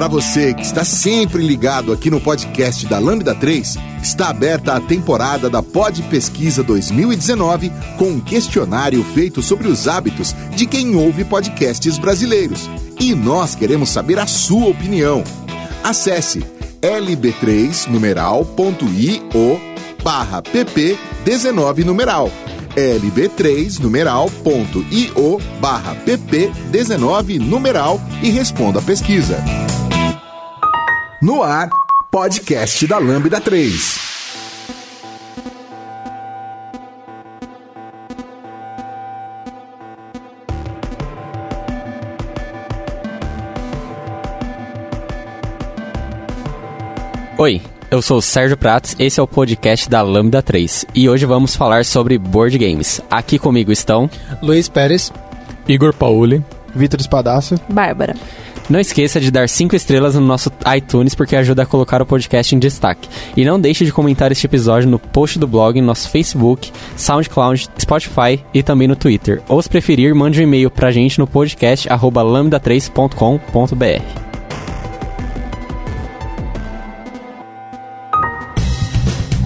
Para você que está sempre ligado aqui no podcast da Lambda 3, está aberta a temporada da Pod Pesquisa 2019 com um questionário feito sobre os hábitos de quem ouve podcasts brasileiros. E nós queremos saber a sua opinião. Acesse lb3 numeral.io barra pp 19 numeral lb3 numeral.io barra pp 19 numeral e responda a pesquisa. No ar, podcast da Lambda 3. Oi, eu sou o Sérgio Prates, esse é o podcast da Lambda 3 e hoje vamos falar sobre board games. Aqui comigo estão Luiz Pérez, Igor Pauli, Vitor Espadaço, Bárbara. Não esqueça de dar 5 estrelas no nosso iTunes porque ajuda a colocar o podcast em destaque. E não deixe de comentar este episódio no post do blog, no nosso Facebook, SoundCloud, Spotify e também no Twitter. Ou se preferir, mande um e-mail pra gente no podcast lambda3.com.br.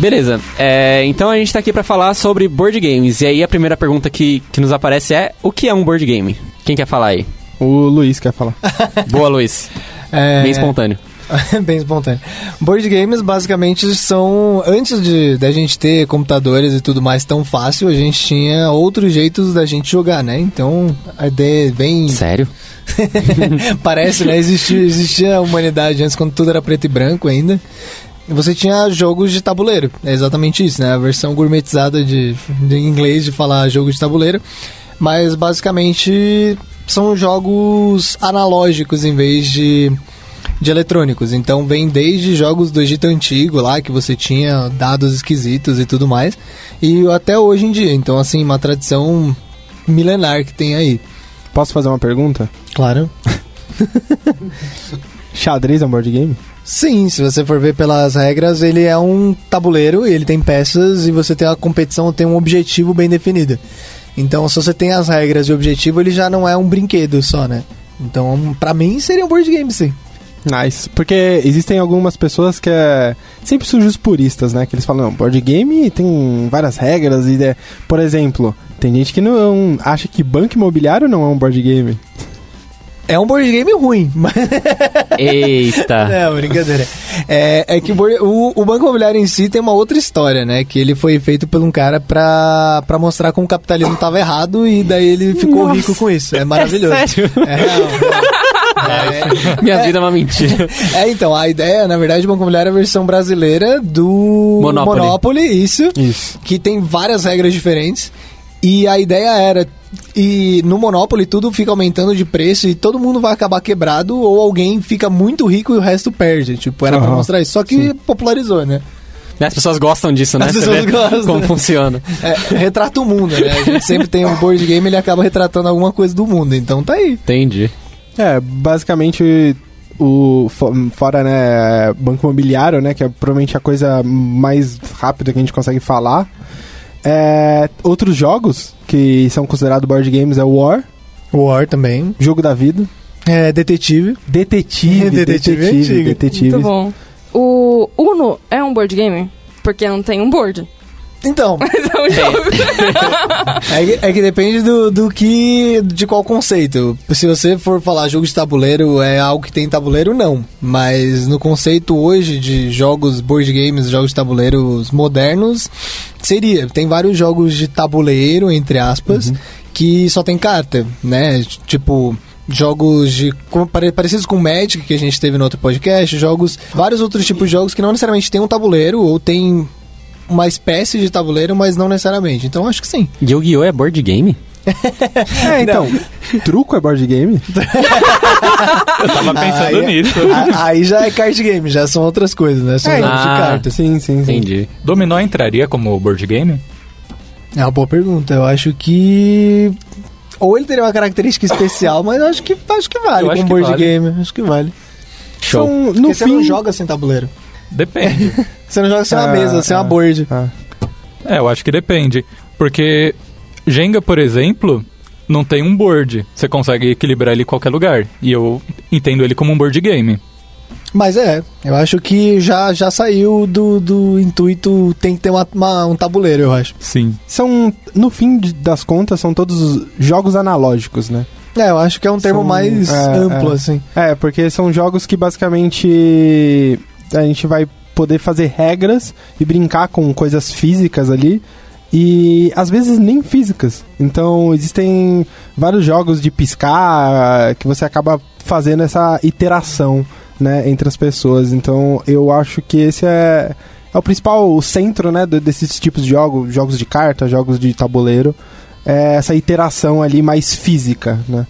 Beleza, é, então a gente tá aqui pra falar sobre board games. E aí a primeira pergunta que, que nos aparece é: o que é um board game? Quem quer falar aí? O Luiz quer falar. Boa, Luiz. É... Bem espontâneo. Bem espontâneo. Board games basicamente são. Antes de da gente ter computadores e tudo mais tão fácil, a gente tinha outros jeitos da gente jogar, né? Então a ideia é bem. Sério? Parece, né? Existia, existia a humanidade antes, quando tudo era preto e branco ainda. Você tinha jogos de tabuleiro, é exatamente isso, né? A versão gourmetizada de, de inglês de falar jogo de tabuleiro. Mas basicamente são jogos analógicos em vez de, de eletrônicos. Então vem desde jogos do Egito Antigo lá, que você tinha dados esquisitos e tudo mais, e até hoje em dia. Então, assim, uma tradição milenar que tem aí. Posso fazer uma pergunta? Claro. Xadrez é um board game? Sim, se você for ver pelas regras, ele é um tabuleiro, ele tem peças e você tem a competição, tem um objetivo bem definido. Então, se você tem as regras e o objetivo, ele já não é um brinquedo só, né? Então, pra mim, seria um board game, sim. Nice. Porque existem algumas pessoas que é... Sempre surgem puristas, né? Que eles falam, não, board game tem várias regras e... Por exemplo, tem gente que não acha que banco imobiliário não é um board game. É um board game ruim, mas... Eita! Não, brincadeira. É, é que o, board- o, o Banco Imobiliário em si tem uma outra história, né? Que ele foi feito por um cara pra, pra mostrar como o capitalismo tava errado e daí ele ficou Nossa. rico com isso. É maravilhoso. É sério? É real. É, Minha vida é uma mentira. É, então, a ideia, na verdade, o Banco Imobiliário é a versão brasileira do Monopoly. isso, Isso. que tem várias regras diferentes. E a ideia era, e no Monopoly tudo fica aumentando de preço e todo mundo vai acabar quebrado ou alguém fica muito rico e o resto perde. Tipo, era pra Aham. mostrar isso. Só que popularizou, né? As pessoas gostam disso, né? As Você pessoas vê gostam. Como funciona. É, retrata o mundo, né? A gente sempre tem um board game, ele acaba retratando alguma coisa do mundo. Então tá aí. Entendi. É, basicamente o fo- fora né banco imobiliário né que é provavelmente a coisa mais rápida que a gente consegue falar é, outros jogos que são considerados board games é War War também. jogo da vida É, detetive. detetive Detetive detetive detetive Muito bom. O Uno é um board game? Porque não tem um board. Então, Mas é um jogo. É que, é que depende do, do que. de qual conceito. Se você for falar jogo de tabuleiro, é algo que tem tabuleiro, não. Mas no conceito hoje de jogos, board games, jogos de tabuleiros modernos, seria. Tem vários jogos de tabuleiro, entre aspas, que só tem carta, né? Tipo. Jogos de parecidos com Magic que a gente teve no outro podcast, jogos, vários outros tipos de jogos que não necessariamente tem um tabuleiro ou tem uma espécie de tabuleiro, mas não necessariamente. Então acho que sim. Yu-Gi-Oh! é board game? É, então, truco é board game? Eu tava pensando Aí- nisso. A- Aí já é card game, já são outras coisas, né? São É, jogos de ah, cartas. Sim, sim, sim. Entendi. Dominó entraria como board game? É uma boa pergunta. Eu acho que. Ou ele teria uma característica especial, mas eu acho que, acho que vale Eu acho que board vale. game. Acho que vale. Show. São, no Porque você não fim... joga sem tabuleiro. Depende. Você não joga sem uma Ah, mesa, sem uma ah. board. Ah. é, eu acho que depende. Porque Jenga, por exemplo, não tem um board. Você consegue equilibrar ele em qualquer lugar. E eu entendo ele como um board game. Mas é, eu acho que já, já saiu do, do intuito, tem que ter uma, uma- um tabuleiro, eu acho. Sim. São, no fim das contas, são todos jogos analógicos, né? É, eu acho que é um termo São- mais é, amplo, é. assim. É, porque são jogos que basicamente a gente vai poder fazer regras e brincar com coisas físicas ali. E às vezes nem físicas. Então existem vários jogos de piscar que você acaba fazendo essa iteração né, entre as pessoas. Então eu acho que esse é, é o principal centro né, de- desses tipos de jogos, jogos de carta, jogos de tabuleiro. É essa iteração ali mais física, né?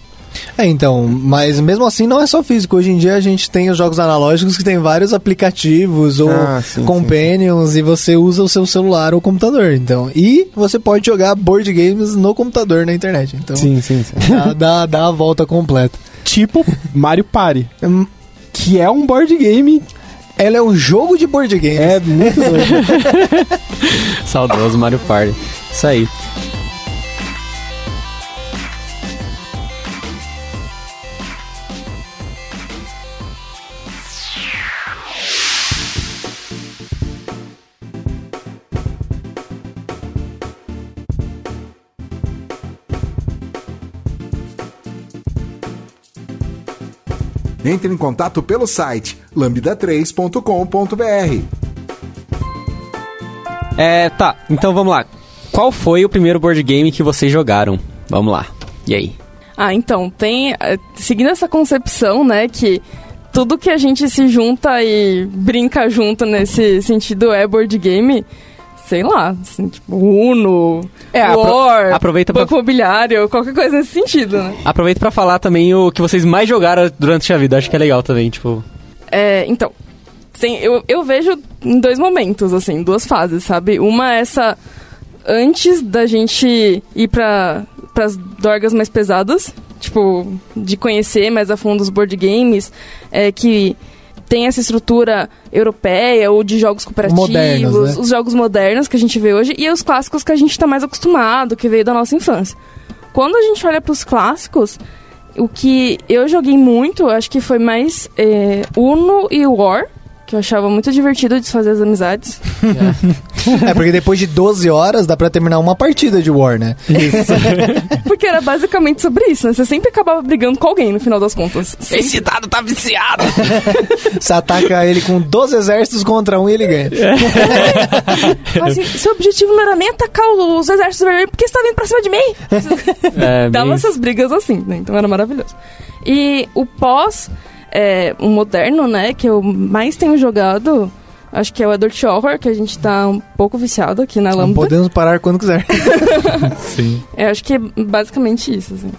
É, então, mas mesmo assim não é só físico. Hoje em dia a gente tem os jogos analógicos que tem vários aplicativos ou Ah, sim, companions e você usa o seu celular ou computador. Então, e você pode jogar board games no computador na internet. Então, Sim, sim, sim. dá, dá, dá a volta completa. tipo Mario Party, Hum, que é um board game. Ela é um jogo de board game. É muito doido. Saudoso Mario Party. Isso aí. Entre em contato pelo site lambda3.com.br. É, tá. Então vamos lá. Qual foi o primeiro board game que vocês jogaram? Vamos lá. E aí? Ah, então, tem. eh, Seguindo essa concepção, né, que tudo que a gente se junta e brinca junto nesse sentido é board game, sei lá, assim, tipo, Uno, É, apro- War, aproveita pra- Banco Imobiliário, qualquer coisa nesse sentido, né? Aproveita pra falar também o que vocês mais jogaram durante a vida. Acho que é legal também, tipo. É, então, tem, eu, eu vejo em dois momentos, assim, duas fases, sabe? Uma é essa antes da gente ir para as dorgas mais pesadas, tipo, de conhecer mais a fundo os board games, é, que tem essa estrutura europeia ou de jogos cooperativos, Modernos, né? os jogos modernos que a gente vê hoje e os clássicos que a gente está mais acostumado, que veio da nossa infância. Quando a gente olha para os clássicos, o que eu joguei muito, acho que foi mais é, Uno e War, que eu achava muito divertido desfazer as amizades. É, porque depois de 12 horas dá pra terminar uma partida de War, né? Porque era basicamente sobre isso, né? Você sempre acabava brigando com alguém no final das contas. Esse dado tá viciado! Você ataca ele com 12 exércitos contra um e ele ganha. Mas, assim, seu objetivo não era nem atacar os exércitos vermelhos, porque você tá vindo pra cima de mim! É, Dava bem- essas brigas assim, né? Então era maravilhoso. E o pós, é, o moderno, né, que eu mais tenho jogado, acho que é o Adult Horror, que a gente tá um pouco viciado aqui na Não Lambda. podemos parar quando quiser. Sim. É, acho que é basicamente isso, assim.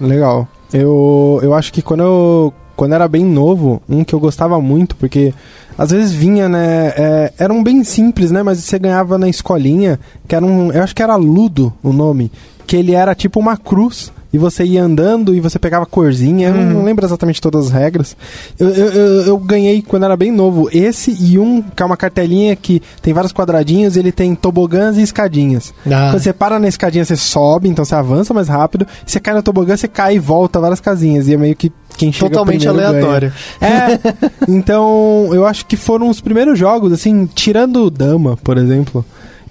Legal. Eu, eu acho que quando eu quando era bem novo, um que eu gostava muito, porque às vezes vinha, né? É, eram bem simples, né? Mas você ganhava na escolinha, que era um. Eu acho que era Ludo o nome. Que ele era tipo uma cruz. E você ia andando e você pegava corzinha. Eu não lembro exatamente todas as regras. Eu, eu, eu, eu ganhei quando era bem novo esse e um que é uma cartelinha que tem vários quadradinhos ele tem tobogãs e escadinhas. Ah. Quando você para na escadinha, você sobe, então você avança mais rápido. Você cai no tobogã, você cai e volta várias casinhas. E é meio que quem chega Totalmente primeiro ganha. aleatório. É, então eu acho que foram os primeiros jogos, assim, tirando Dama, por exemplo,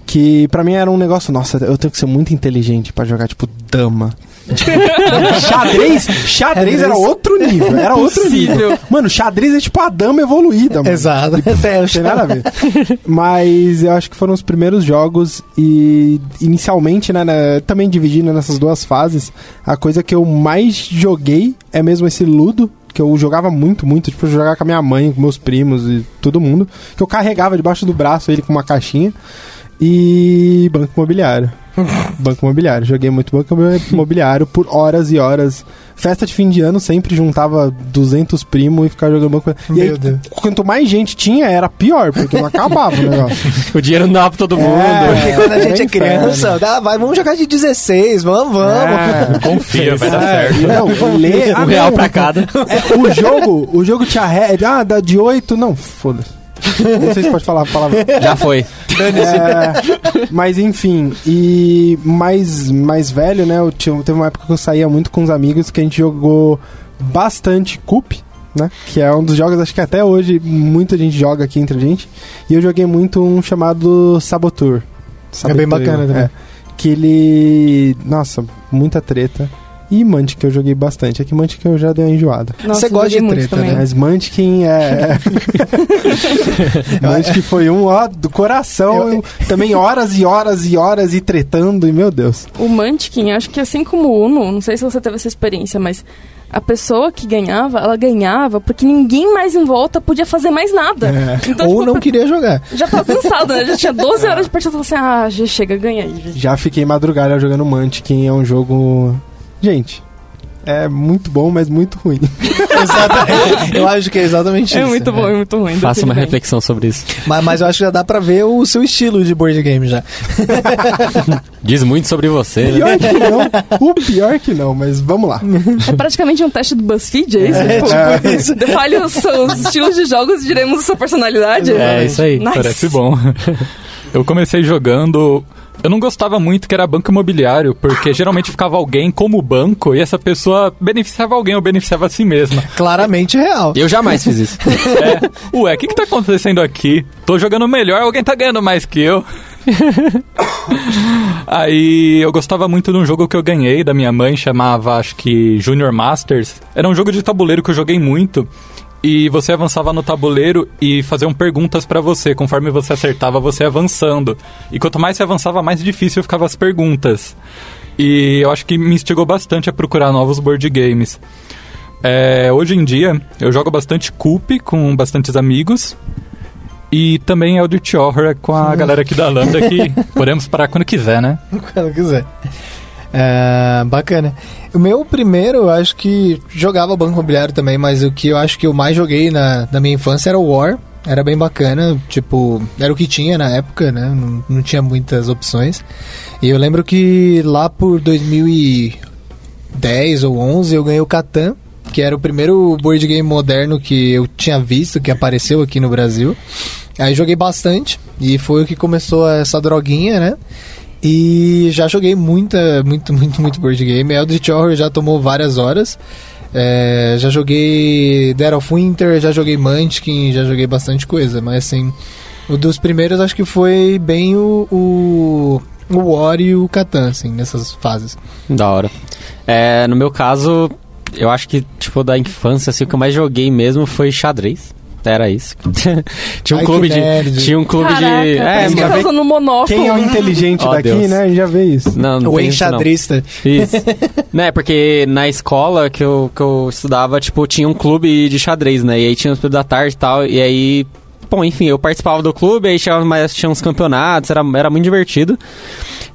que pra mim era um negócio, nossa, eu tenho que ser muito inteligente pra jogar, tipo, Dama. xadrez, xadrez era outro nível, era outro nível. Mano, xadrez é tipo a dama evoluída, mano. Exato. Até Não tem nada a ver. Mas eu acho que foram os primeiros jogos e inicialmente, né, né, também dividindo nessas duas fases, a coisa que eu mais joguei é mesmo esse Ludo, que eu jogava muito, muito, tipo, eu jogava com a minha mãe, com meus primos e todo mundo, que eu carregava debaixo do braço ele com uma caixinha. E Banco Imobiliário. banco Imobiliário. Joguei muito Banco Imobiliário por horas e horas. Festa de fim de ano sempre juntava 200 primos e ficava jogando Banco E aí, Deus. quanto mais gente tinha, era pior, porque não acabava o negócio. O dinheiro não dava pra todo mundo. Porque quando a gente é é criança, dá, vai, vamos jogar de 16, vamos, vamos. É. Confia, vai dar É, certo. não, lê, Um ah, real não. pra cada. É, o jogo, o jogo tinha ré, ah, dá de 8, não, foda-se. Não sei se pode falar a palavra. Já foi. É, mas enfim, e mais, mais velho, né? Eu tinha, teve uma época que eu saía muito com os amigos que a gente jogou bastante Coop, né? Que é um dos jogos, acho que até hoje muita gente joga aqui entre a gente. E eu joguei muito um chamado Saboteur. É bem bacana também. É, que ele. Nossa, muita treta. E Mantic que eu joguei bastante. É que Mantic eu já dei uma enjoada. Nossa, Você gosta de treta, né? Mas Munchkin é. Munchkin foi um ó, do coração. Eu- Também horas e horas e horas e tretando, e meu Deus. O Munchkin, acho que assim como o Uno, não sei se você teve essa experiência, mas a pessoa que ganhava, ela ganhava porque ninguém mais em volta podia fazer mais nada. Então, Ou tipo, não queria jogar. já tava cansado, né? Já tinha 12 horas de partida. Eu falei assim, ah, já chega, ganha aí. gente. Já fiquei madrugada jogando Munchkin. É um jogo. Gente. É muito bom, mas muito ruim. Exatamente. Eu acho que é exatamente É isso. muito bom, é muito ruim. Faça uma bem. reflexão sobre isso. Mas, mas eu acho que já dá pra ver o seu estilo de board game já. Diz muito sobre você, né? Pior que não. O pior que não, mas vamos lá. É praticamente um teste do BuzzFeed, é isso? É, Tipo, tipo isso. Defale os seus estilos de jogos e diremos a sua personalidade. É, isso aí. Nice. Parece bom. Eu comecei jogando. Eu não gostava muito que era banco imobiliário, porque geralmente ficava alguém como banco e essa pessoa beneficiava alguém ou beneficiava a si mesma. Claramente real. Eu jamais fiz isso. É, ué, o que, que tá acontecendo aqui? Tô jogando melhor, alguém tá ganhando mais que eu. Aí eu gostava muito de um jogo que eu ganhei da minha mãe, chamava acho que Junior Masters. Era um jogo de tabuleiro que eu joguei muito. E você avançava no tabuleiro e faziam perguntas pra você. Conforme você acertava, você ia avançando. E quanto mais você avançava, mais difícil ficavam as perguntas. E eu acho que me instigou bastante a procurar novos board games. É, hoje em dia, eu jogo bastante Coop com bastantes amigos. E também Eldritch Horror com a galera aqui da Lambda que podemos parar quando quiser, né? Quando quiser. É, bacana. O meu primeiro, eu acho que jogava Banco Imobiliário também, mas o que eu acho que eu mais joguei na, na minha infância era o War. Era bem bacana, tipo, era o que tinha na época, né? Não, não tinha muitas opções. E eu lembro que lá por 2010 ou 11 eu ganhei o Catan, que era o primeiro board game moderno que eu tinha visto, que apareceu aqui no Brasil. Aí joguei bastante e foi o que começou essa droguinha, né? E já joguei muita, muito, muito, muito board game. Eldritch Horror já tomou várias horas. É, já joguei Dead of Winter, já joguei Munchkin, já joguei bastante coisa. Mas assim, o dos primeiros acho que foi bem o, o, o War e o Catan, assim, nessas fases. Da hora. É, no meu caso, eu acho que, tipo, da infância, assim, o que eu mais joguei mesmo foi xadrez. Era isso. tinha um Ai, clube de. nerd. Tinha um clube Caraca, de. É, que eu tô no monóculo. Quem é o inteligente Oh, daqui, Deus. né? Já vê isso. Não, não o tem isso, não. enxadrista. Isso. né, porque na escola que eu, que eu estudava, tipo, tinha um clube de xadrez, né? E aí tinha os períodos da tarde e tal. E aí, bom, enfim, eu participava do clube, aí tinha, mais, tinha uns campeonatos, era, era muito divertido.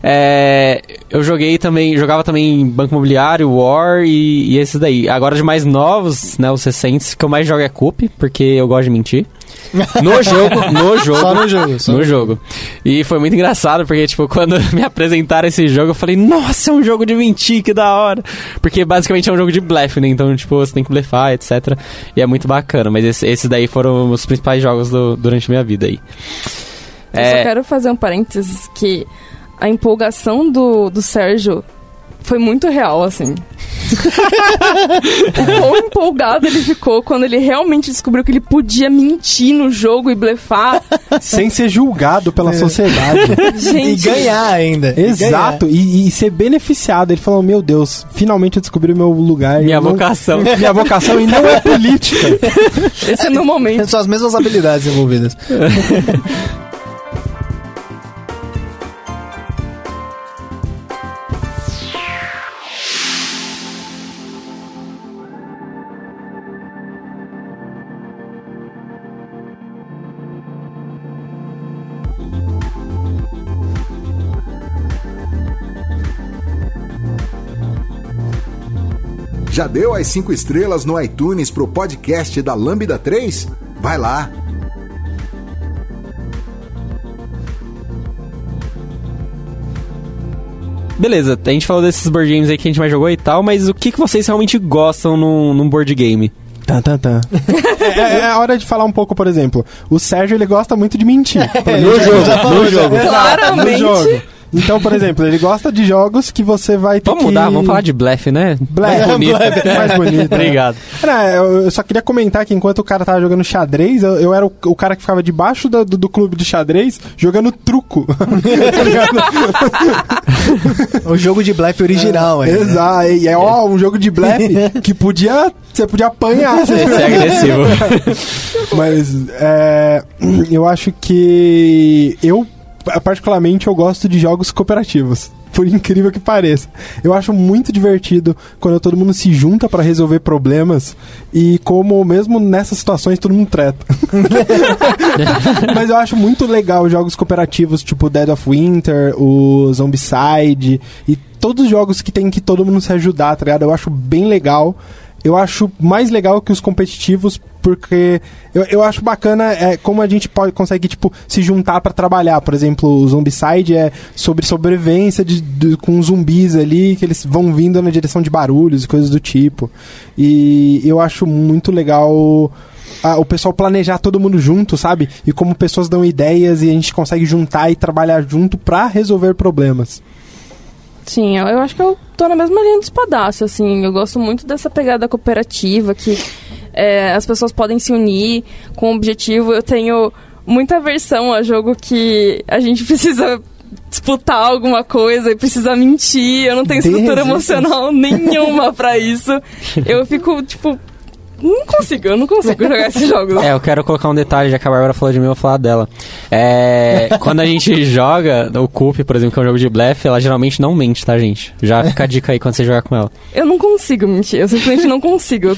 É, eu joguei também, jogava também Banco Imobiliário, War e, e esses daí. Agora de mais novos, né, os recentes, que eu mais jogo é Coop, porque eu gosto de mentir. No jogo, no jogo. Só no jogo. Só no jogo. E foi muito engraçado, porque, tipo, quando me apresentaram esse jogo, eu falei, nossa, é um jogo de mentir, que da hora. Porque basicamente é um jogo de blefe, né? Então, tipo, você tem que blefar, etc. E é muito bacana. Mas esse- esses daí foram os principais jogos do- durante a minha vida aí. Eu só quero fazer um parênteses que a empolgação do, do Sérgio foi muito real, assim. o quão empolgado ele ficou quando ele realmente descobriu que ele podia mentir no jogo e blefar. Sem ser julgado pela sociedade. E Gente, ganhar ainda. E Exato, e, e ser beneficiado. Ele falou: Meu Deus, finalmente eu descobri o meu lugar. Minha não- vocação. Minha vocação e não é política. esse é meu momento. ganhar. São as mesmas habilidades envolvidas. Já deu as 5 estrelas no iTunes pro podcast da Lambda 3? Vai lá! Beleza, a gente falou desses board games aí que a gente mais jogou e tal, mas o que, que vocês realmente gostam num, num board game? Tá, tá, tá. é, é a hora de falar um pouco, por exemplo. O Sérgio, ele gosta muito de mentir. no jogo, no jogo. Claramente. No jogo. Então, por exemplo, ele gosta de jogos que você vai ter Vamos que... mudar, vamos falar de blefe, né? Blefe. Mais bonito. Blefe, mais bonito. Obrigado. Era, eu eu só queria comentar que enquanto o cara tava jogando xadrez, eu, eu era o, o cara que ficava debaixo do, do, do clube de xadrez jogando truco. Tá ligado? O jogo de blefe original, é. Exato. E é ó, um jogo de blefe que podia. Você podia apanhar. Esse é agressivo. Mas é, eu acho que eu particularmente eu gosto de jogos cooperativos. Por incrível que pareça. Eu acho muito divertido quando todo mundo se junta pra resolver problemas e como mesmo nessas situações todo mundo treta. Mas eu acho muito legal jogos cooperativos tipo Dead of Winter, o Zombicide e todos os jogos que tem que todo mundo se ajudar, tá ligado? Eu acho bem legal. Eu acho mais legal que os competitivos, porque eu, eu acho bacana é, como a gente pode, consegue, tipo, se juntar pra trabalhar. Por exemplo, o Zombicide é sobre sobrevivência de, de- com zumbis ali, que eles vão vindo na direção de barulhos e coisas do tipo. E eu acho muito legal ah, o pessoal planejar todo mundo junto, sabe? E como pessoas dão ideias e a gente consegue juntar e trabalhar junto pra resolver problemas. Sim, eu, eu acho que eu tô na mesma linha do espadaço, assim. Eu gosto muito dessa pegada cooperativa, que é, as pessoas podem se unir com um objetivo. Eu tenho muita aversão a jogo que a gente precisa disputar alguma coisa e precisa mentir. Eu não tenho estrutura emocional nenhuma pra isso. Eu fico, tipo... Não consigo, eu não consigo jogar esses jogos. É, eu quero colocar um detalhe, já que a Bárbara falou de mim, eu vou falar dela. É, quando a gente joga, o Coop, por exemplo, que é um jogo de blefe, ela geralmente não mente, tá, gente? Já fica a dica aí quando você jogar com ela. Eu não consigo mentir, eu simplesmente não consigo. Eu,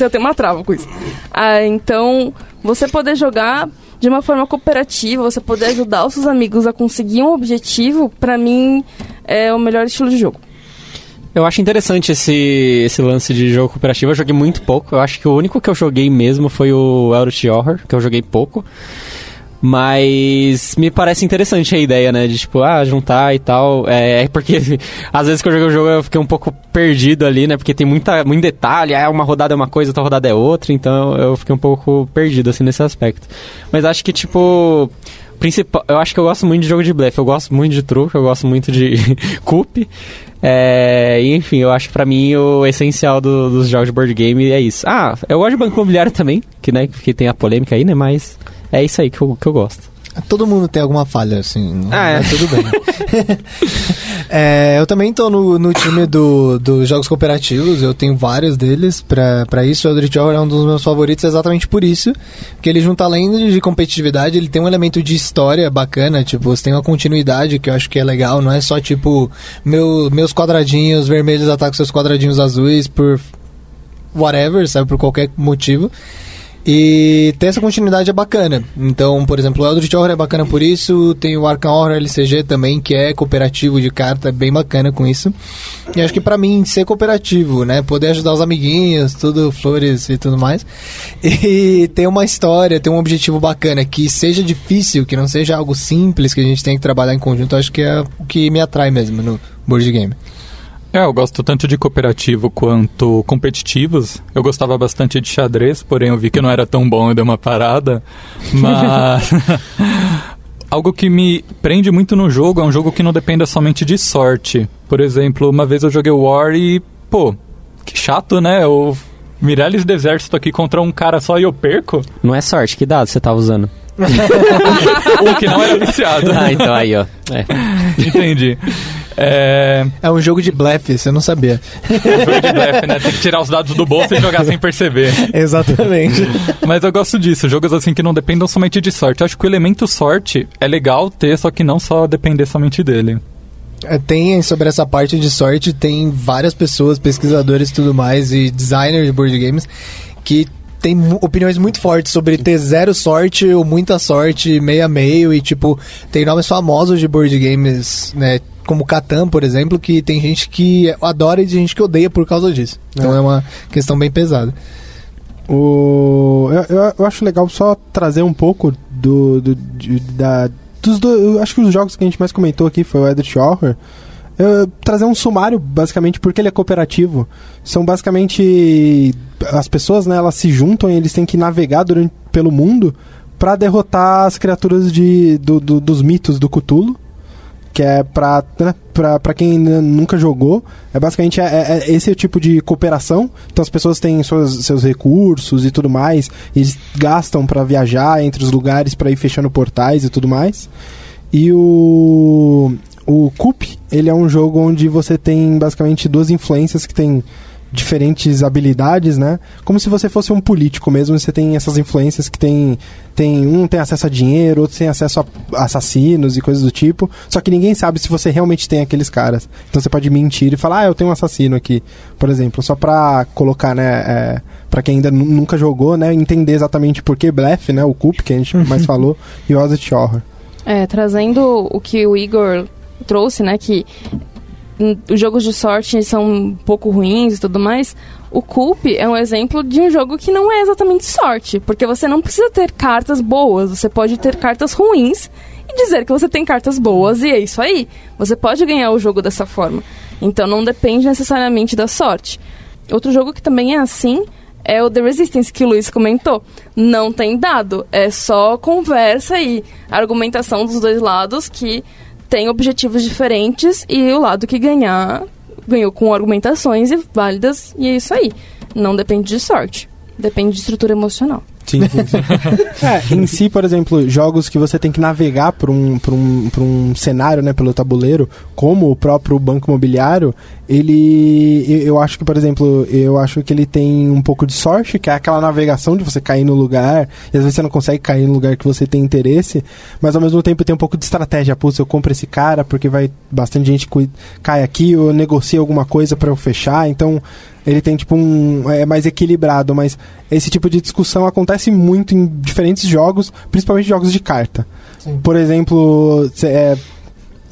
eu tenho uma trava com isso. Ah, então, você poder jogar de uma forma cooperativa, você poder ajudar os seus amigos a conseguir um objetivo, pra mim é o melhor estilo de jogo. Eu acho interessante esse, esse lance de jogo cooperativo. Eu joguei muito pouco. Eu acho que o único que eu joguei mesmo foi o Eldritch Horror, que eu joguei pouco. Mas me parece interessante a ideia, né? De tipo, ah, juntar e tal. É é porque às vezes que eu joguei o jogo eu fiquei um pouco perdido ali, né? Porque tem muita, muito detalhe. Ah, uma rodada é uma coisa, outra rodada é outra. Então eu fiquei um pouco perdido, assim, nesse aspecto. Mas acho que, tipo. Principal, eu acho que eu gosto muito de jogo de blefe. Eu gosto muito de truque, eu gosto muito de Coop. É, enfim, eu acho que pra mim o essencial do- dos jogos de board game é isso. Ah, eu gosto de banco imobiliário também, que, né, que tem a polêmica aí, né? Mas é isso aí que eu, que eu gosto. Todo mundo tem alguma falha, assim. Ah, é. tudo bem. É, eu também tô no, no time do- dos jogos cooperativos, eu tenho vários deles pra, pra isso. O Eldritch Horror é um dos meus favoritos exatamente por isso. Porque ele junta além de competitividade, ele tem um elemento de história bacana, tipo, você tem uma continuidade que eu acho que é legal, não é só tipo, meu, meus quadradinhos vermelhos atacam seus quadradinhos azuis por whatever, sabe, por qualquer motivo. E ter essa continuidade é bacana. Então, por exemplo, o Eldritch Horror é bacana por isso. Tem o Arkham Horror LCG também, que é cooperativo de carta, bem bacana com isso. E acho que pra mim, ser cooperativo, né? Poder ajudar os amiguinhos, tudo, flores e tudo mais. E ter uma história, ter um objetivo bacana, que seja difícil, que não seja algo simples, que a gente tem que trabalhar em conjunto, acho que é o que me atrai mesmo no board game. É, eu gosto tanto de cooperativo quanto competitivos. Eu gostava bastante de xadrez, porém eu vi que não era tão bom e dei uma parada. Mas. Algo que me prende muito no jogo é um jogo que não dependa somente de sorte. Por exemplo, uma vez eu joguei War e, pô, que chato, né? Eu. Mireles do Exército aqui contra um cara só e eu perco? Não é sorte, que dado você tava usando? Um que não era viciado. Ah, então aí, ó. É. Entendi. É. É um jogo de blefe, você não sabia. Jogo de blefe, né? Tem que tirar os dados do bolso e jogar sem perceber. Exatamente. Mas eu gosto disso, jogos assim que não dependam somente de sorte. Eu acho que o elemento sorte é legal ter, só que não só depender somente dele. É, Tem sobre essa parte de sorte, tem várias pessoas, pesquisadores e tudo mais, e designers de board games, que tem opiniões muito fortes sobre ter zero sorte ou muita sorte, meio a meio, e tipo, tem nomes famosos de board games, né? Como Catan, por exemplo, que tem gente que adora e gente que odeia por causa disso. Então é, uma questão bem pesada. O, eu, eu, eu acho legal só trazer um pouco do, do de- da dos do, eu acho que os jogos que a gente mais comentou aqui foi o Eldritch Horror. Eu, trazer um sumário, basicamente, porque ele é cooperativo. São basicamente as pessoas, né? Elas se juntam e eles têm que navegar durante, pelo mundo para derrotar as criaturas de, do, do- dos mitos do Cthulhu. Que é pra, né, pra, pra quem nunca jogou, é basicamente é, é- é esse tipo de cooperação. Então as pessoas têm suas, seus recursos e tudo mais, eles gastam pra viajar entre os lugares pra ir fechando portais e tudo mais. E o o Coop, ele é um jogo onde você tem basicamente duas influências que tem diferentes habilidades, né? Como se você fosse um político mesmo, você tem essas influências que tem tem um tem acesso a dinheiro, outro tem acesso a assassinos e coisas do tipo. Só que ninguém sabe se você realmente tem aqueles caras. Então você pode mentir e falar: "Ah, eu tenho um assassino aqui", por exemplo, só pra colocar, né, é, para quem ainda nu- nunca jogou, né, entender exatamente por que blefe, né, o Coop que a gente mais falou e o Ozzy Horror. É, trazendo o que o Igor trouxe, né, que os jogos de sorte são um pouco ruins e tudo mais, o Coop é um exemplo de um jogo que não é exatamente sorte, porque você não precisa ter cartas boas, você pode ter cartas ruins e dizer que você tem cartas boas e é isso aí. Você pode ganhar o jogo dessa forma. Então não depende necessariamente da sorte. Outro jogo que também é assim é o The Resistance que o Luiz comentou. Não tem dado, é só conversa e argumentação dos dois lados que tem objetivos diferentes e o lado que ganhar ganhou com argumentações válidas e é isso aí. Não depende de sorte, depende de estrutura emocional. Sim, sim, sim. é, em si, por exemplo, jogos que você tem que navegar por um, por um, por um cenário, né, pelo tabuleiro, como o próprio Banco Imobiliário, ele. Eu, acho que, por exemplo, eu acho que ele tem um pouco de sorte, que é aquela navegação de você cair no lugar, e às vezes você não consegue cair no lugar que você tem interesse, mas ao mesmo tempo tem um pouco de estratégia. Putz, eu compro esse cara porque vai bastante gente cai aqui, eu negocio alguma coisa para eu fechar, então ele tem tipo um é mais equilibrado, mas esse tipo de discussão acontece muito em diferentes jogos, principalmente jogos de carta. Sim. Por exemplo, é,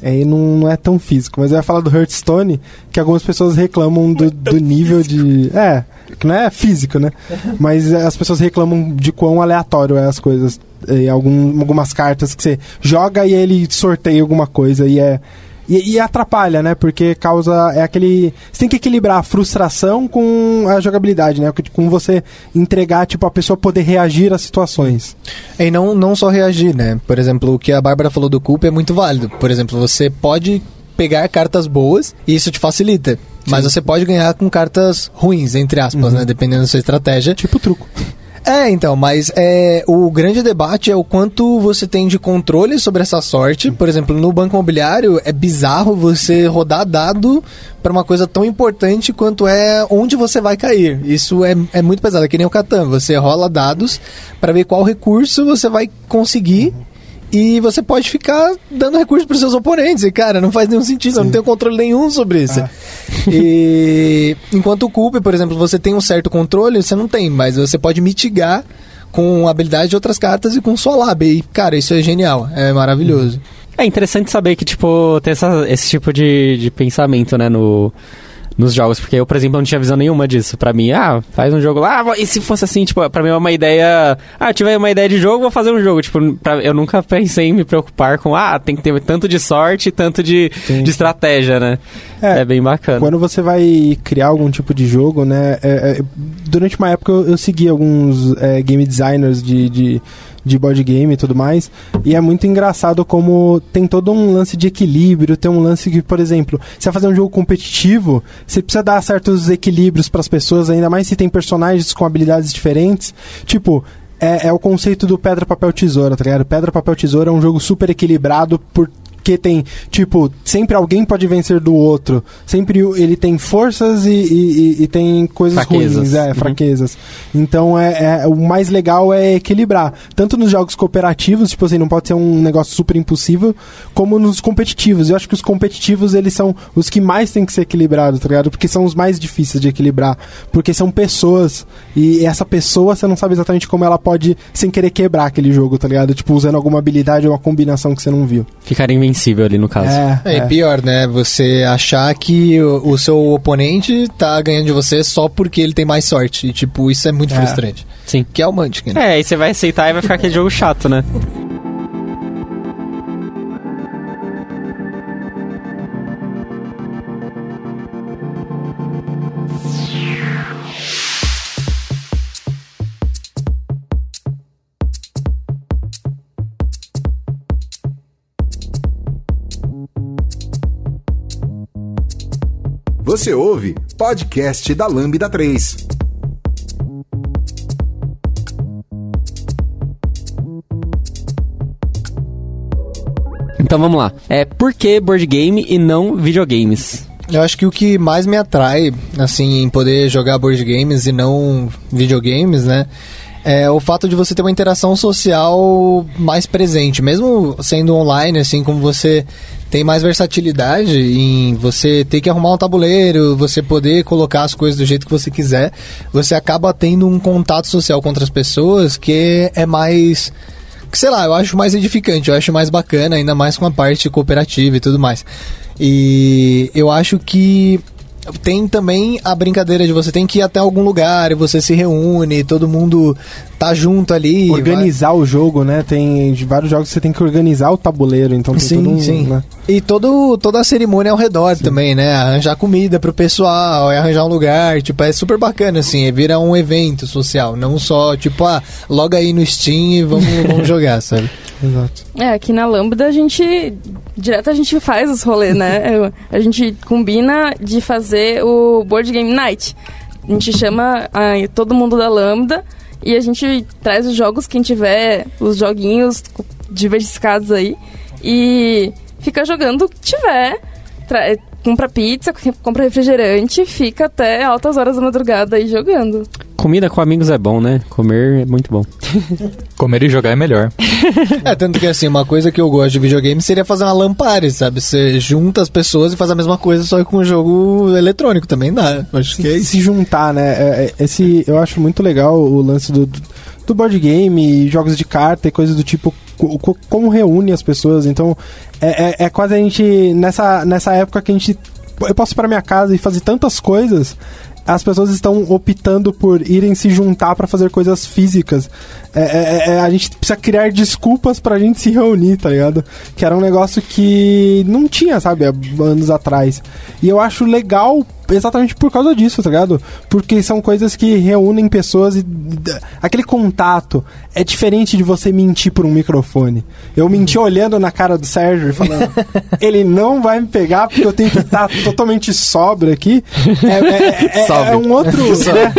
é, não, não é tão físico, mas eu ia falar do Hearthstone, que algumas pessoas reclamam do, do nível de. É, que não é físico, né? Mas é, as pessoas reclamam de quão aleatório é as coisas. E algum, algumas cartas que você joga e ele sorteia alguma coisa e é. E, e atrapalha, né? Porque causa. É aquele. Você tem que equilibrar a frustração com a jogabilidade, né? Com você entregar, tipo, a pessoa poder reagir às situações. E não, não só reagir, né? Por exemplo, o que a Bárbara falou do Coop é muito válido. Por exemplo, você pode pegar cartas boas e isso te facilita. Mas você pode ganhar com cartas ruins, entre aspas, né? Dependendo da sua estratégia. Tipo truco. É, então, mas é, o grande debate é o quanto você tem de controle sobre essa sorte. Por exemplo, no banco imobiliário é bizarro você rodar dado para uma coisa tão importante quanto é onde você vai cair. Isso é, é muito pesado, é que nem o Catan. Você rola dados para ver qual recurso você vai conseguir. E você pode ficar dando recurso para seus oponentes. E, cara, não faz nenhum sentido, eu não tenho controle nenhum sobre isso. E enquanto o Coop, por exemplo, você tem um certo controle, você não tem, mas você pode mitigar com a habilidade de outras cartas e com sua lábia. E, cara, isso é genial, é maravilhoso. É interessante saber que, tipo, tem essa- esse tipo de, de pensamento, né, no, nos jogos. Porque eu, por exemplo, não tinha visão nenhuma disso. Pra mim, ah, faz um jogo lá, e se fosse assim, tipo, pra mim é uma ideia... Ah, tiver uma ideia de jogo, vou fazer um jogo. Tipo, pra- eu nunca pensei em me preocupar com, ah, tem que ter tanto de sorte e tanto de, Sim. de estratégia, né? É, É, bem bacana. Quando você vai criar algum tipo de jogo, né? é- é, durante uma época eu, eu segui alguns é, game designers de, de, de board game e tudo mais. E é muito engraçado como tem todo um lance de equilíbrio, tem um lance que, por exemplo, você vai fazer um jogo competitivo, você precisa dar certos equilíbrios para as pessoas, ainda mais se tem personagens com habilidades diferentes. Tipo, é, é o conceito do pedra, papel, tesoura, tá ligado? Pedra, papel, tesoura é um jogo super equilibrado por porque tem, tipo, sempre alguém pode vencer do outro. Sempre ele tem forças e, e- e- e tem coisas Fraquezas. ruins, é, Uhum. fraquezas. Então é, é- o mais legal é equilibrar. Tanto nos jogos cooperativos, tipo assim, não pode ser um negócio super impossível, como nos competitivos. Eu acho que os competitivos, eles são os que mais tem que ser equilibrados, tá ligado? Porque são os mais difíceis de equilibrar. Porque são pessoas. E essa pessoa, você não sabe exatamente como ela pode, sem querer, quebrar aquele jogo, tá ligado? Tipo, usando alguma habilidade ou uma combinação que você não viu. Ficar invencível ali no caso. É, É, e é. pior, né? Você achar que o, o seu oponente tá ganhando de você só porque ele tem mais sorte. E, tipo, isso é muito É. frustrante. Sim. Que é o Mantic, né? É, aí você vai aceitar e vai ficar aquele jogo chato, né? Você ouve podcast da Lambda 3. Então vamos lá. É por que board game e não videogames? Eu acho que o que mais me atrai, assim, em poder jogar board games e não videogames, né? É o fato de você ter uma interação social mais presente. Mesmo sendo online, assim, como você tem mais versatilidade em você ter que arrumar um tabuleiro, você poder colocar as coisas do jeito que você quiser, você acaba tendo um contato social com outras pessoas que é mais sei lá, eu acho mais edificante, eu acho mais bacana, ainda mais com a parte cooperativa e tudo mais. E eu acho que tem também a brincadeira de você tem que ir até algum lugar e você se reúne, todo mundo tá junto ali. Organizar o jogo, né? Tem de vários jogos que você tem que organizar o tabuleiro, então tem Sim, um, sim. né? E todo, toda a cerimônia ao redor também, né? Arranjar comida pro pessoal, é arranjar um lugar, tipo, é super bacana, assim, é vira um evento social, não só, tipo, ah, loga aí no Steam e vamos, vamos jogar, sabe? Exato. É, aqui na Lambda a gente. Direto a gente faz os rolês, né? A gente combina de fazer o Board Game Night. A gente chama todo mundo da Lambda e a gente traz os jogos, quem tiver os joguinhos diversificados aí. E fica jogando o que tiver. Tra- compra pizza, compra refrigerante, fica até altas horas da madrugada aí jogando. Comida com amigos é bom, né? Comer é muito bom. Comer e jogar é melhor. É, tanto que assim, uma coisa que eu gosto de videogame seria fazer uma lampare, sabe? Você junta as pessoas e faz a mesma coisa, só que com um jogo eletrônico também dá. Acho que é se, isso. se juntar, né? É, é, Esse, eu acho muito legal o lance do, do board game, jogos de carta e coisas do tipo, como reúne as pessoas. Então, é, é, é quase a gente, nessa, nessa época que a gente. Eu posso ir pra minha casa e fazer tantas coisas. As pessoas estão optando por irem se juntar pra fazer coisas físicas. É, é, é, a gente precisa criar desculpas pra gente se reunir, tá ligado? Que era um negócio que não tinha, sabe, anos atrás. E eu acho legal exatamente por causa disso, tá ligado? Porque são coisas que reúnem pessoas e aquele contato é diferente de você mentir por um microfone. Eu menti olhando na cara do Sérgio e falando, ele não vai me pegar porque eu tenho que estar totalmente sóbrio aqui. É, é- é- é- é um outro. né?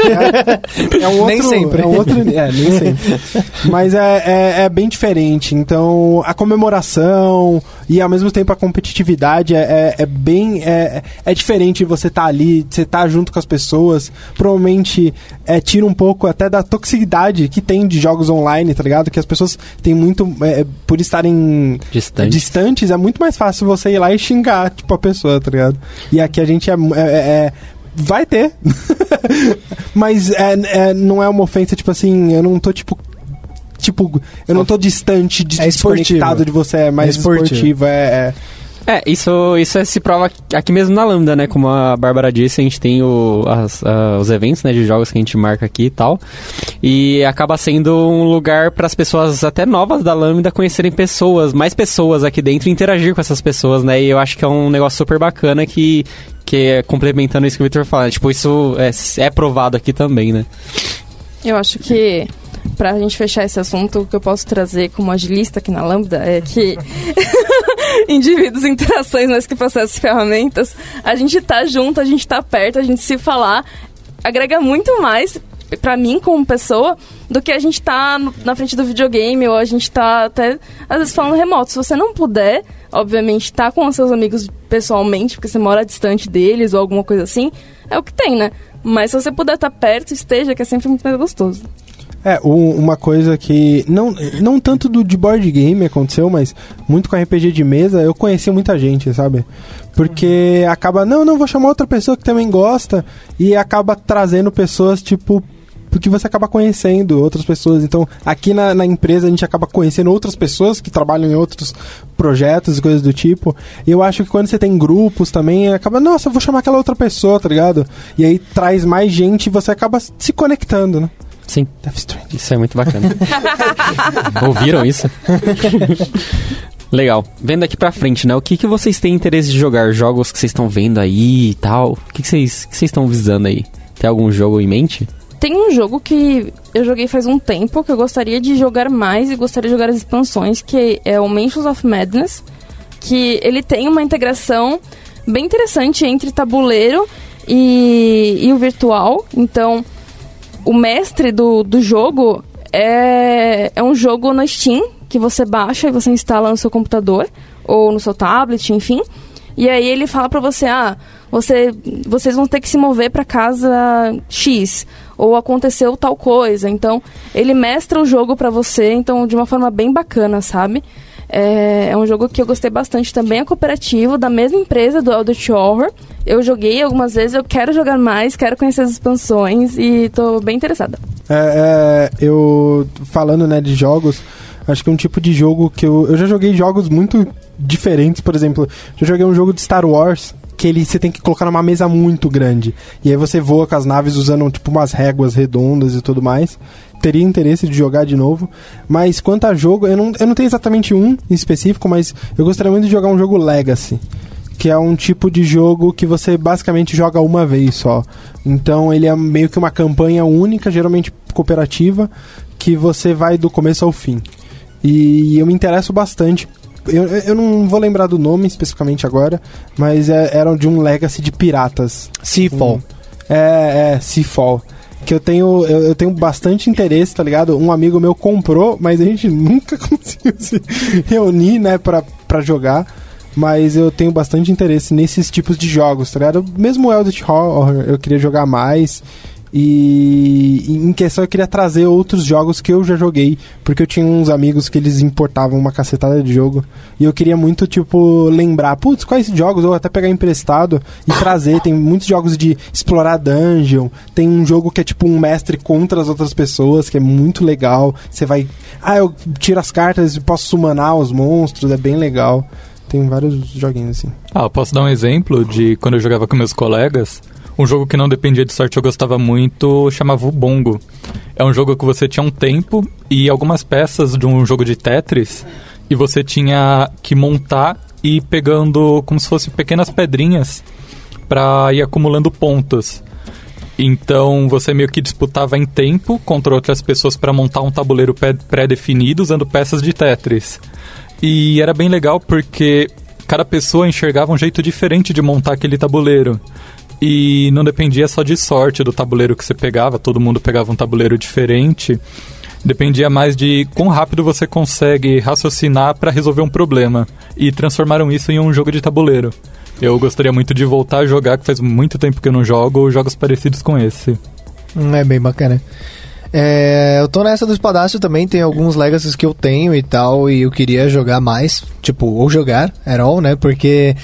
É, é um outro. Nem sempre. É um outro. É, nem sempre. Mas é, é, é bem diferente. Então, a comemoração e ao mesmo tempo a competitividade é, é, é bem. É, é diferente você estar ali, você estar junto com as pessoas. Provavelmente é, tira um pouco até da toxicidade que tem de jogos online, tá ligado? Que as pessoas têm muito. é, por estarem Distante. distantes, é muito mais fácil você ir lá e xingar, tipo, a pessoa, tá ligado? E aqui a gente é. é- é- vai ter. Mas é, é- não é uma ofensa, tipo assim, eu não tô, tipo. Tipo, eu não tô distante, de, É esportivo. desconectado de você, é mais É esportivo. esportivo, é. é- É, isso, isso é- se prova aqui mesmo na Lambda, né? Como a Bárbara disse, a gente tem o, as- os eventos né, de jogos que a gente marca aqui e tal. E acaba sendo um lugar para as pessoas até novas da Lambda conhecerem pessoas, mais pessoas aqui dentro e interagir com essas pessoas, né? E eu acho que é um negócio super bacana que, que é complementando isso que o Victor fala. Tipo, isso é, é provado aqui também, né? Eu acho que pra gente fechar esse assunto, o que eu posso trazer como agilista aqui na Lambda é que indivíduos, interações, mais que processos ferramentas, a gente tá junto, a gente tá perto, a gente se falar agrega muito mais pra mim como pessoa do que a gente tá na frente do videogame ou a gente tá até às vezes falando remoto. Se você não puder, obviamente, tá com os seus amigos pessoalmente, porque você mora distante deles ou alguma coisa assim, é o que tem, né? Mas se você puder estar perto, esteja, que é sempre muito mais gostoso. É, um- uma coisa que. Não, não tanto do de board game aconteceu, mas muito com RPG de mesa, eu conheci muita gente, sabe? Porque acaba. Não, não, vou chamar outra pessoa que também gosta. E acaba trazendo pessoas, tipo. Porque você acaba conhecendo outras pessoas. Então, aqui na, na empresa a gente acaba conhecendo outras pessoas que trabalham em outros projetos e coisas do tipo. E eu acho que quando você tem grupos também, acaba, nossa, eu vou chamar aquela outra pessoa, tá ligado? E aí traz mais gente e você acaba se conectando, né? Sim, Death Stranding. isso é muito bacana. Ouviram isso? Legal. Vendo aqui pra frente, né? O que, que vocês têm interesse de jogar? Jogos que vocês estão vendo aí e tal? O que, que vocês que vocês estão visando aí? Tem algum jogo em mente? Tem um jogo que eu joguei faz um tempo que eu gostaria de jogar mais e gostaria de jogar as expansões, que é o Mansions of Madness, que ele tem uma integração bem interessante entre tabuleiro e, e o virtual. Então, o mestre do, do jogo é, é um jogo no Steam que você baixa e você instala no seu computador ou no seu tablet, enfim. E aí ele fala pra você, ah, você, vocês vão ter que se mover pra casa X ou aconteceu tal coisa. Então, ele mestra o jogo pra você, então de uma forma bem bacana, sabe? É, é um jogo que eu gostei bastante também, é cooperativo, da mesma empresa do Eldritch Horror. Eu joguei algumas vezes, eu quero jogar mais, quero conhecer as expansões e tô bem interessada. É, é, eu falando né de jogos, acho que um tipo de jogo que eu, eu já joguei jogos muito diferentes, por exemplo, já joguei um jogo de Star Wars que ele você tem que colocar numa mesa muito grande e aí você voa com as naves usando tipo umas réguas redondas e tudo mais. Teria interesse de jogar de novo, mas quanto a jogo, eu não, eu não tenho exatamente um em específico, mas eu gostaria muito de jogar um jogo Legacy que é um tipo de jogo que você basicamente joga uma vez só. Então ele é meio que uma campanha única, geralmente cooperativa, que você vai do começo ao fim. E eu me interesso bastante. Eu, eu não vou lembrar do nome especificamente agora, mas é, era de um legacy de piratas. Seafall. Um- é, é, Seafall. Que eu tenho, eu, eu tenho bastante interesse, tá ligado? Um amigo meu comprou, mas a gente nunca conseguiu se reunir, né, pra, pra jogar. Mas eu tenho bastante interesse nesses tipos de jogos, tá ligado? Mesmo o Eldritch Horror eu queria jogar mais. E em questão eu queria trazer outros jogos que eu já joguei, porque eu tinha uns amigos que eles importavam uma cacetada de jogo. E eu queria muito, tipo, lembrar, putz, quais jogos, ou até pegar emprestado e trazer. Tem muitos jogos de explorar dungeon. Tem um jogo que é tipo um mestre contra as outras pessoas, que é muito legal. Você vai. Ah, eu tiro as cartas e posso summonar os monstros, é bem legal. Tem vários joguinhos assim. Ah, eu posso dar um exemplo de quando eu jogava com meus colegas. Um jogo que não dependia de sorte eu gostava muito chamava o Bongo. É um jogo que você tinha um tempo e algumas peças de um jogo de Tetris e você tinha que montar e ir pegando como se fossem pequenas pedrinhas para ir acumulando pontos. Então você meio que disputava em tempo contra outras pessoas para montar um tabuleiro pré- pré-definido usando peças de Tetris. E era bem legal porque cada pessoa enxergava um jeito diferente de montar aquele tabuleiro. E não dependia só de sorte do tabuleiro que você pegava, todo mundo pegava um tabuleiro diferente. Dependia mais de quão rápido você consegue raciocinar para resolver um problema. E transformaram isso em um jogo de tabuleiro. Eu gostaria muito de voltar a jogar, que faz muito tempo que eu não jogo, jogos parecidos com esse. É bem bacana. É, eu tô nessa do espadácio também, tem alguns legacies que eu tenho e tal, e eu queria jogar mais, tipo, ou jogar, at all, né? Porque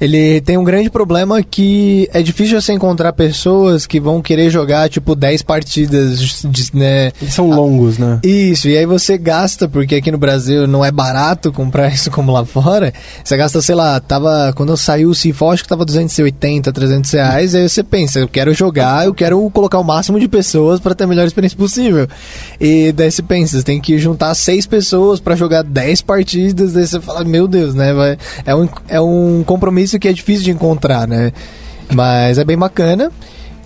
ele tem um grande problema que é difícil você encontrar pessoas que vão querer jogar, tipo, 10 partidas, de- né? Eles são longos, né? Isso, e aí você gasta, porque aqui no Brasil não é barato comprar isso como lá fora. Você gasta, sei lá, tava. Quando saiu o Seafall, acho que tava 280, 300 reais. Aí você pensa, eu quero jogar, eu quero colocar o máximo de pessoas para ter a melhor experiência possível. E daí você pensa, você tem que juntar seis pessoas para jogar 10 partidas. Daí você fala, meu Deus, né? Vai, é, um, é um compromisso que é difícil de encontrar, né? Mas é bem bacana.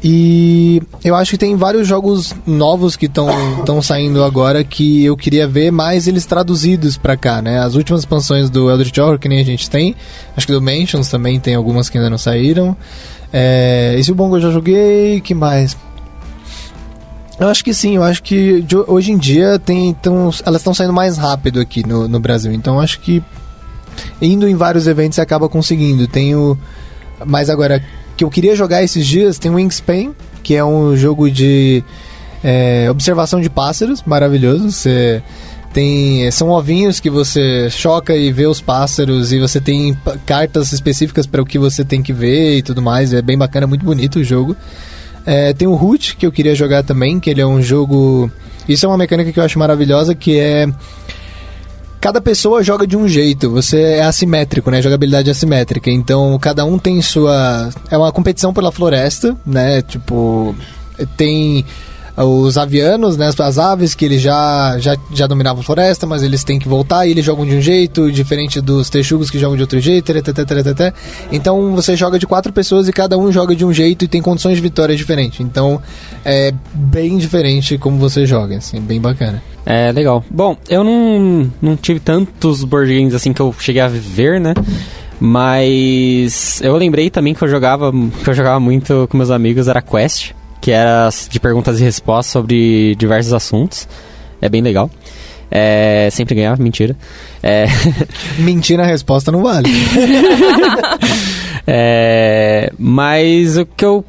E eu acho que tem vários jogos novos que estão saindo agora que eu queria ver mais eles traduzidos pra cá, né? As últimas expansões do Eldritch Horror que nem a gente tem, acho que do Mansions também tem algumas que ainda não saíram. É, esse o Bongo eu já joguei, que mais? Eu acho que sim, eu acho que hoje em dia tem, tão, elas estão saindo mais rápido aqui no, no Brasil. Então acho que indo em vários eventos você acaba conseguindo. Tem o. Mas agora, que eu queria jogar esses dias, tem Wingspan, que é um jogo de é, observação de pássaros, maravilhoso. Você tem. São ovinhos que você choca e vê os pássaros, e você tem cartas específicas para o que você tem que ver e tudo mais. É bem bacana, muito bonito o jogo. É, tem o Root, que eu queria jogar também, que ele é um jogo. Isso é uma mecânica que eu acho maravilhosa, que é. Cada pessoa joga de um jeito, você é assimétrico, né? Jogabilidade assimétrica. Então, cada um tem sua. É uma competição pela floresta, né? Tipo. Tem os avianos, né? As aves que eles já, já, já dominavam a floresta, mas eles têm que voltar e eles jogam de um jeito, diferente dos texugos que jogam de outro jeito. Então você joga de quatro pessoas e cada um joga de um jeito e tem condições de vitória diferentes. Então é bem diferente como você joga, assim, bem bacana. É, legal. Bom, eu não, não tive tantos board games assim que eu cheguei a ver, né? Mas eu lembrei também que eu jogava, que eu jogava muito com meus amigos, era Quest, que era de perguntas e respostas sobre diversos assuntos. É bem legal. É, sempre ganhava, mentira. É, Mentir na resposta não vale. é, mas o que eu.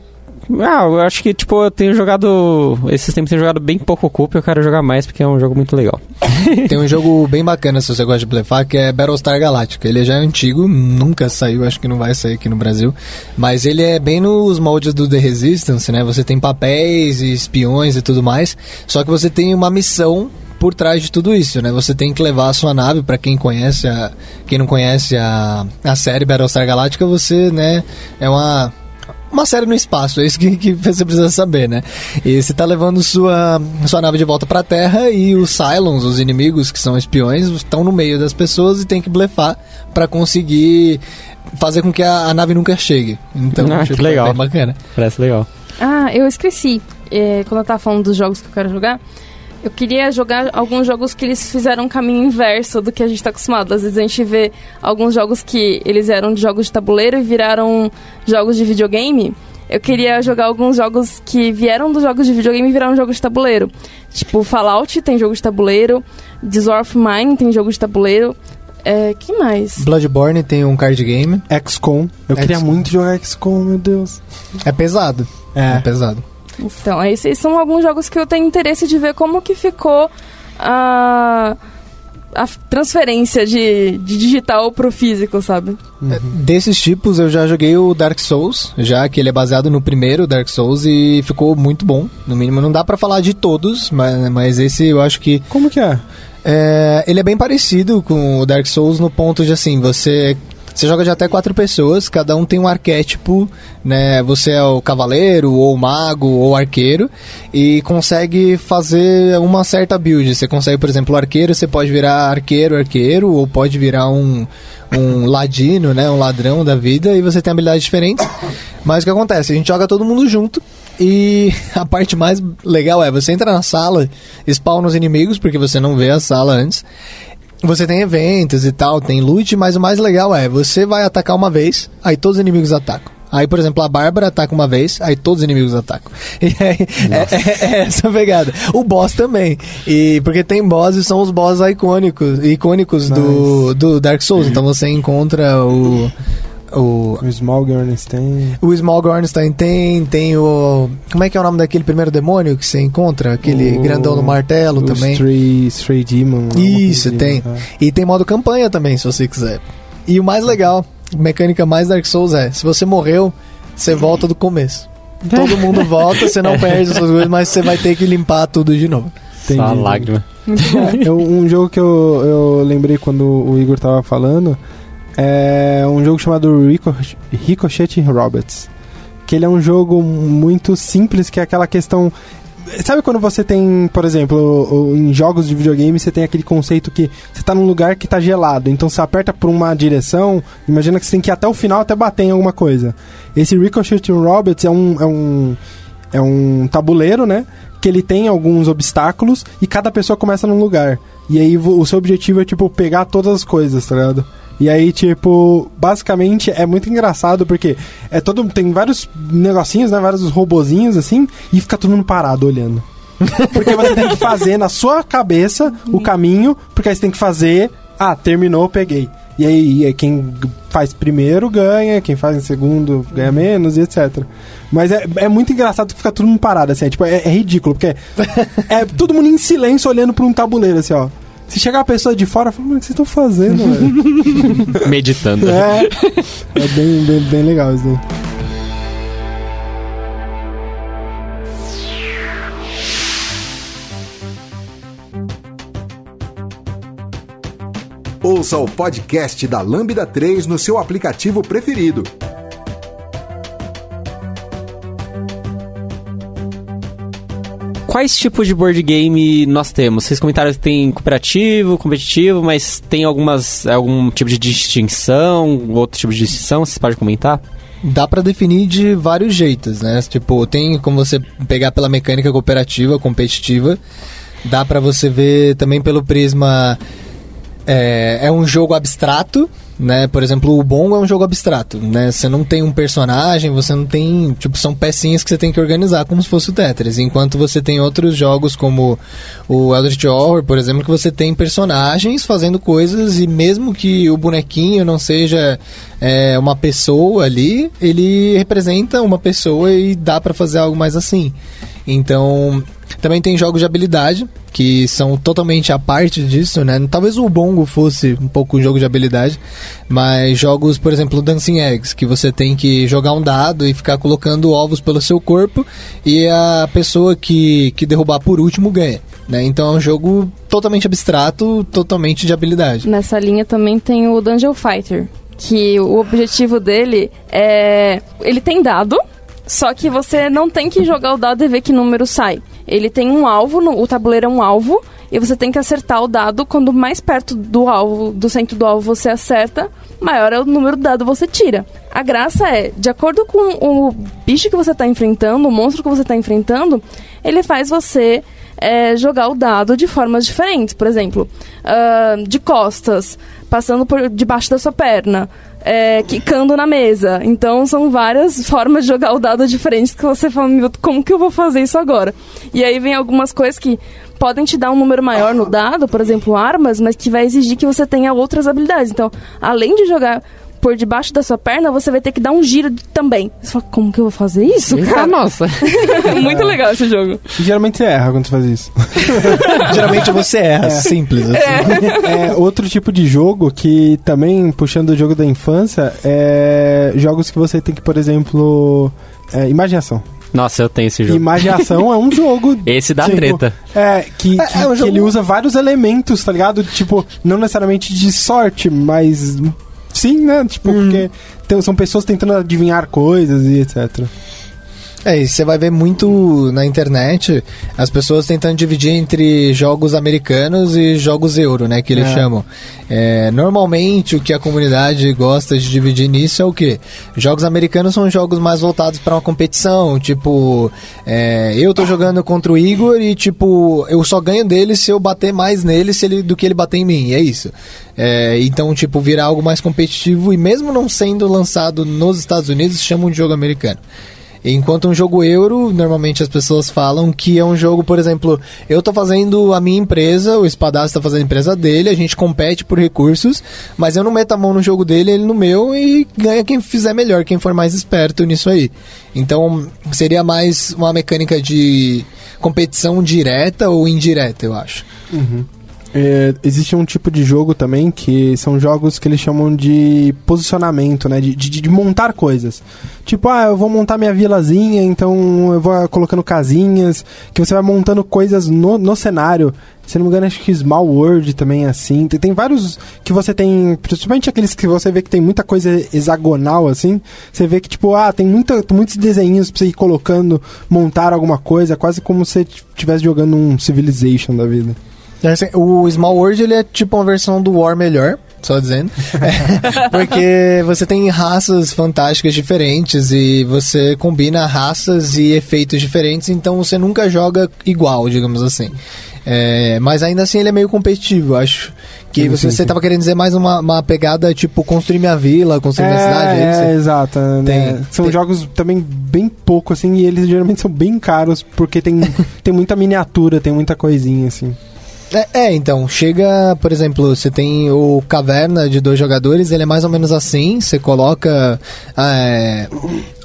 Ah, eu acho que, tipo, eu tenho jogado. Esses tempos eu tenho jogado bem pouco e eu quero jogar mais porque é um jogo muito legal. Tem um jogo bem bacana se você gosta de blefar, que é Battlestar Galactica. Ele já é antigo, nunca saiu, acho que não vai sair aqui no Brasil. Mas ele é bem nos moldes do The Resistance, né? Você tem papéis e espiões e tudo mais. Só que você tem uma missão por trás de tudo isso, né? Você tem que levar a sua nave para quem conhece a quem não conhece a, a série Battlestar Galactica, você, né, é uma uma série no espaço, é isso que, que você precisa saber, né? E você tá levando sua, sua nave de volta pra Terra e os Cylons, os inimigos que são espiões, estão no meio das pessoas e tem que blefar pra conseguir fazer com que a, a nave nunca chegue. Então, Ah, que tipo, legal. é bem bacana. Parece legal. Ah, eu esqueci. É, quando eu tava falando dos jogos que eu quero jogar, eu queria jogar alguns jogos que eles fizeram um caminho inverso do que a gente tá acostumado. Às vezes a gente vê alguns jogos que eles eram de jogos de tabuleiro e viraram jogos de videogame. Eu queria jogar alguns jogos que vieram dos jogos de videogame e viraram jogos de tabuleiro. Tipo, Fallout tem jogo de tabuleiro, Desor of Mine tem jogo de tabuleiro. É, que mais? Bloodborne tem um card game. XCOM. Eu queria muito jogar XCOM, meu Deus. É pesado. É, É. pesado. Então, esses são alguns jogos que eu tenho interesse de ver como que ficou a, a transferência de, de digital pro físico, sabe? É, Desses tipos eu já joguei o Dark Souls, já que ele é baseado no primeiro Dark Souls e ficou muito bom. No mínimo, não dá pra falar de todos, mas, mas esse eu acho que Como que é? É, ele é bem parecido com o Dark Souls no ponto de assim, você você joga de até quatro pessoas, cada um tem um arquétipo, né? Você é o cavaleiro, ou o mago, ou o arqueiro, e consegue fazer uma certa build. Você consegue, por exemplo, o arqueiro, você pode virar arqueiro, arqueiro, ou pode virar um, um ladino, né? Um ladrão da vida, e você tem habilidades diferentes. Mas o que acontece? A gente joga todo mundo junto, e a parte mais legal é, você entra na sala, spawna os inimigos, porque você não vê a sala antes. Você tem eventos e tal, tem loot, mas o mais legal é, você vai atacar uma vez, aí todos os inimigos atacam. Aí, por exemplo, a Bárbara ataca uma vez, aí todos os inimigos atacam. E aí, é, é- é essa pegada. O boss também. E porque tem bosses, são os bosses icônicos, icônicos do, do Dark Souls. Então você encontra o. O, O Small Gornstein. o Small Gornstein tem, tem o. Como é que é o nome daquele primeiro demônio que você encontra? Aquele O- grandão no martelo o também. Stray, Stray Demon. Isso, coisa tem. assim, E tem modo campanha também, se você quiser. E o mais legal, mecânica mais Dark Souls é: se você morreu, você volta do começo. Todo mundo volta, você não perde as suas coisas, mas você vai ter que limpar tudo de novo. Entendi. Só lágrima. Eu- um jogo que eu, eu lembrei quando o Igor tava falando é um jogo chamado Ricochet, Ricochet Roberts. Que ele é um jogo muito simples, que é aquela questão. Sabe quando você tem, por exemplo, em jogos de videogame, você tem aquele conceito que você tá num lugar que tá gelado, então você aperta por uma direção, imagina que você tem que ir até o final até bater em alguma coisa. Esse Ricochet Roberts é um, é um, é um tabuleiro, né? Que ele tem alguns obstáculos e cada pessoa começa num lugar. E aí o seu objetivo é, tipo, pegar todas as coisas, tá ligado? E aí, tipo, basicamente é muito engraçado porque é todo. Tem vários negocinhos, né? Vários robozinhos assim, e fica todo mundo parado olhando. Porque você tem que fazer na sua cabeça o caminho, porque aí você tem que fazer. Ah, terminou, peguei. E aí, quem faz primeiro ganha, quem faz em segundo ganha menos e etc. Mas é, é muito engraçado que fica todo mundo parado, assim, é, tipo, é, é ridículo, porque é todo mundo em silêncio olhando pra um tabuleiro, assim, ó. Se chegar a pessoa de fora, fala, mano, o que vocês estão fazendo, velho? Meditando. É, é bem, bem, bem legal isso daí. Ouça o podcast da Lambda 3 no seu aplicativo preferido. Quais tipos de board game nós temos? Vocês comentaram que tem cooperativo, competitivo, mas tem algumas algum tipo de distinção, outro tipo de distinção? Vocês podem comentar? Dá pra definir de vários jeitos, né? Tipo, tem como você pegar pela mecânica cooperativa, competitiva. Dá pra você ver também pelo prisma. É, é um jogo abstrato, né? Por exemplo, o Bongo é um jogo abstrato, né? Você não tem um personagem, você não tem... Tipo, são pecinhas que você tem que organizar como se fosse o Tetris. Enquanto você tem outros jogos como o Eldritch Horror, por exemplo, que você tem personagens fazendo coisas e mesmo que o bonequinho não seja é, uma pessoa ali, ele representa uma pessoa e dá pra fazer algo mais assim. Então, também tem jogos de habilidade, que são totalmente a parte disso, né? Talvez o Bongo fosse um pouco um jogo de habilidade, mas jogos, por exemplo, Dancing Eggs, que você tem que jogar um dado e ficar colocando ovos pelo seu corpo e a pessoa que, que derrubar por último ganha. Né? Então é um jogo totalmente abstrato, totalmente de habilidade. Nessa linha também tem o Dungeon Fighter, que o objetivo dele é. Ele tem dado, só que você não tem que jogar o dado e ver que número sai. Ele tem um alvo, no- o tabuleiro é um alvo, e você tem que acertar o dado. Quando mais perto do alvo, do centro do alvo você acerta, maior é o número do dado você tira. A graça é, de acordo com o bicho que você está enfrentando, o monstro que você está enfrentando, ele faz você é, jogar o dado de formas diferentes. Por exemplo, ah, de costas, passando por debaixo da sua perna, é, quicando na mesa. Então são várias formas de jogar o dado diferentes que você fala, como que eu vou fazer isso agora? E aí vem algumas coisas que podem te dar um número maior no dado, por exemplo, armas, mas que vai exigir que você tenha outras habilidades. Então, além de jogar por debaixo da sua perna, você vai ter que dar um giro também. Você fala, como que eu vou fazer isso, cara? nossa. Muito legal esse jogo. E geralmente você erra quando você faz isso. Geralmente você erra, simples. Assim. é, outro tipo de jogo que também, puxando o jogo da infância, é jogos que você tem que, por exemplo, é, imaginação. Nossa, eu tenho esse jogo. Imaginação é um jogo. Esse dá tipo, treta. É, que, É, que, é um que jogo- ele usa vários elementos, tá ligado? Tipo, não necessariamente de sorte, mas. Sim, né? Tipo, Uhum. porque são pessoas tentando adivinhar coisas e etc. É, e você vai ver muito na internet as pessoas tentando dividir entre jogos americanos e jogos euro, né? Que eles É. chamam. É, normalmente o que a comunidade gosta de dividir nisso é o quê? Jogos americanos são jogos mais voltados para uma competição. Tipo, é, eu tô jogando contra o Igor e, tipo, eu só ganho dele se eu bater mais nele se ele, do que ele bater em mim. É isso. É, então, tipo, virar algo mais competitivo e mesmo não sendo lançado nos Estados Unidos, chamam de jogo americano. Enquanto um jogo euro, normalmente as pessoas falam que é um jogo, por exemplo, eu tô fazendo a minha empresa, o espadaço tá fazendo a empresa dele, a gente compete por recursos, mas eu não meto a mão no jogo dele, ele no meu e ganha quem fizer melhor, quem for mais esperto nisso aí. Então, seria mais uma mecânica de competição direta ou indireta, eu acho. É, existe um tipo de jogo também que são jogos que eles chamam de posicionamento, né? De, de, de montar coisas. Tipo, ah, eu vou montar minha vilazinha, então eu vou colocando casinhas, que você vai montando coisas no, no cenário. Se não me engano, acho que Small World também é assim. Tem, tem vários que você tem, principalmente aqueles que você vê que tem muita coisa hexagonal, assim. Você vê que, tipo, ah, tem muita, muitos desenhos pra você ir colocando, montar alguma coisa, quase como se você estivesse jogando um Civilization da vida. É assim, O Small World ele é tipo uma versão do War melhor, só dizendo. É, porque você tem raças fantásticas diferentes e você combina raças e efeitos diferentes, então você nunca joga igual, digamos assim. É, mas ainda assim ele é meio competitivo. Eu acho Que Sim, você, sim, você sim. tava querendo dizer mais uma, uma pegada tipo construir minha vila, construir minha cidade, é É, isso? é, exato. né? Tem- São tem- jogos também bem pouco, assim, e eles geralmente são bem caros, porque tem, tem muita miniatura, tem muita coisinha, assim. É, é, então, chega, por exemplo, você tem o Caverna de dois jogadores, ele é mais ou menos assim, você coloca é,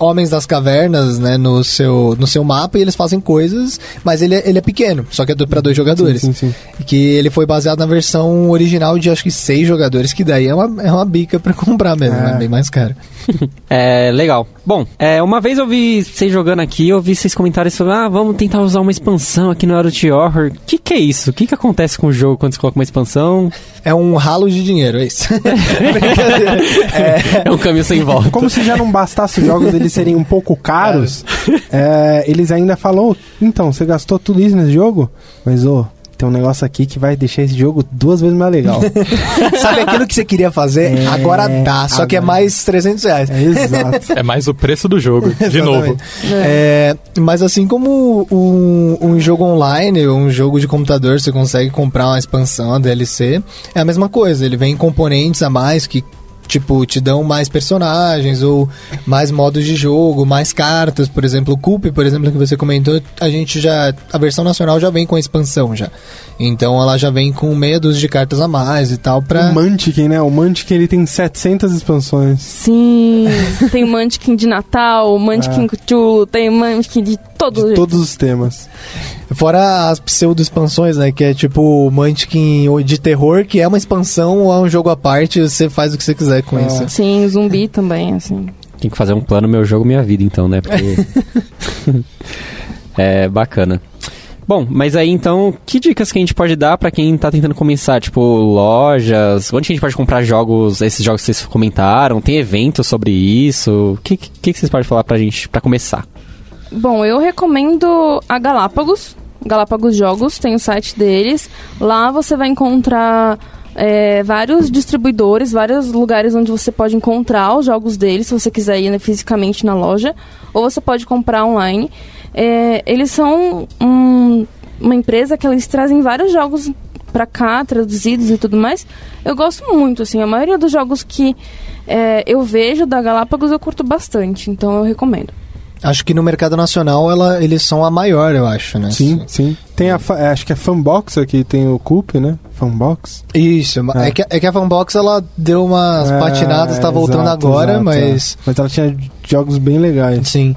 homens das cavernas, né, no seu, no seu mapa e eles fazem coisas, mas ele é, ele é pequeno, só que é do- pra dois jogadores. Sim, sim, sim. Que ele foi baseado na versão original de acho que seis jogadores, que daí é uma, é uma bica pra comprar mesmo, É. é bem mais caro. É, legal. Bom, é, uma vez eu vi vocês jogando aqui, eu vi vocês comentarem sobre, ah, vamos tentar usar uma expansão aqui no Euro Horror. O que, que é isso? O que, que acontece com o jogo quando você coloca uma expansão? É um ralo de dinheiro, é isso. É, É um caminho sem volta. Como se já não bastasse os jogos eles serem um pouco caros, é, eles ainda falam, "Ô, então, você gastou tudo isso nesse jogo? Mas, ô, tem um negócio aqui que vai deixar esse jogo duas vezes mais legal. sabe aquilo que você queria fazer? É, agora dá, só que é agora. mais 300 reais. É exato. É mais o preço do jogo, de novo. É, mas assim como um, um jogo online, um jogo de computador, você consegue comprar uma expansão, uma DLC, é a mesma coisa. Ele vem em componentes a mais que tipo te dão mais personagens ou mais modos de jogo, mais cartas, por exemplo, o Coop, por exemplo, que você comentou, a gente já a versão nacional já vem com a expansão já. Então ela já vem com meia dúzia de cartas a mais e tal pra O Mantic, né? O Mantic ele tem 700 expansões. Sim, tem Munchkin de Natal, Munchkin Cthulhu, tem Munchkin de todo De todos os temas. Fora as pseudo-expansões, né? Que é tipo Munchkin de terror, que é uma expansão ou é um jogo à parte, você faz o que você quiser com É. Sim, zumbi também, assim. Tem que fazer um plano meu jogo, minha vida, então, né? Porque. é bacana. Bom, mas aí então, que dicas que a gente pode dar pra quem tá tentando começar? Tipo, lojas, onde que a gente pode comprar jogos, esses jogos que vocês comentaram? Tem eventos sobre isso? O que, que, que vocês podem falar pra gente, pra começar? Bom, eu recomendo a Galápagos. Galápagos Jogos, tem o site deles. Lá você vai encontrar é, vários distribuidores, vários lugares onde você pode encontrar os jogos deles, se você quiser ir né, fisicamente na loja, ou você pode comprar online. É, eles são um- uma empresa que eles trazem vários jogos pra cá, traduzidos e tudo mais. Eu gosto muito, assim, a maioria dos jogos que é, eu vejo da Galápagos eu curto bastante, então eu recomendo. Acho que no mercado nacional ela, eles são a maior, eu acho, né? Sim, sim. Tem a, fa- é, acho que é Fanbox aqui, tem o Coop, né? Fanbox. Isso, É. é, que, é que a Fanbox ela deu umas É, patinadas, tá voltando exato, agora, exato, mas. é. Mas ela tinha jogos bem legais. Sim.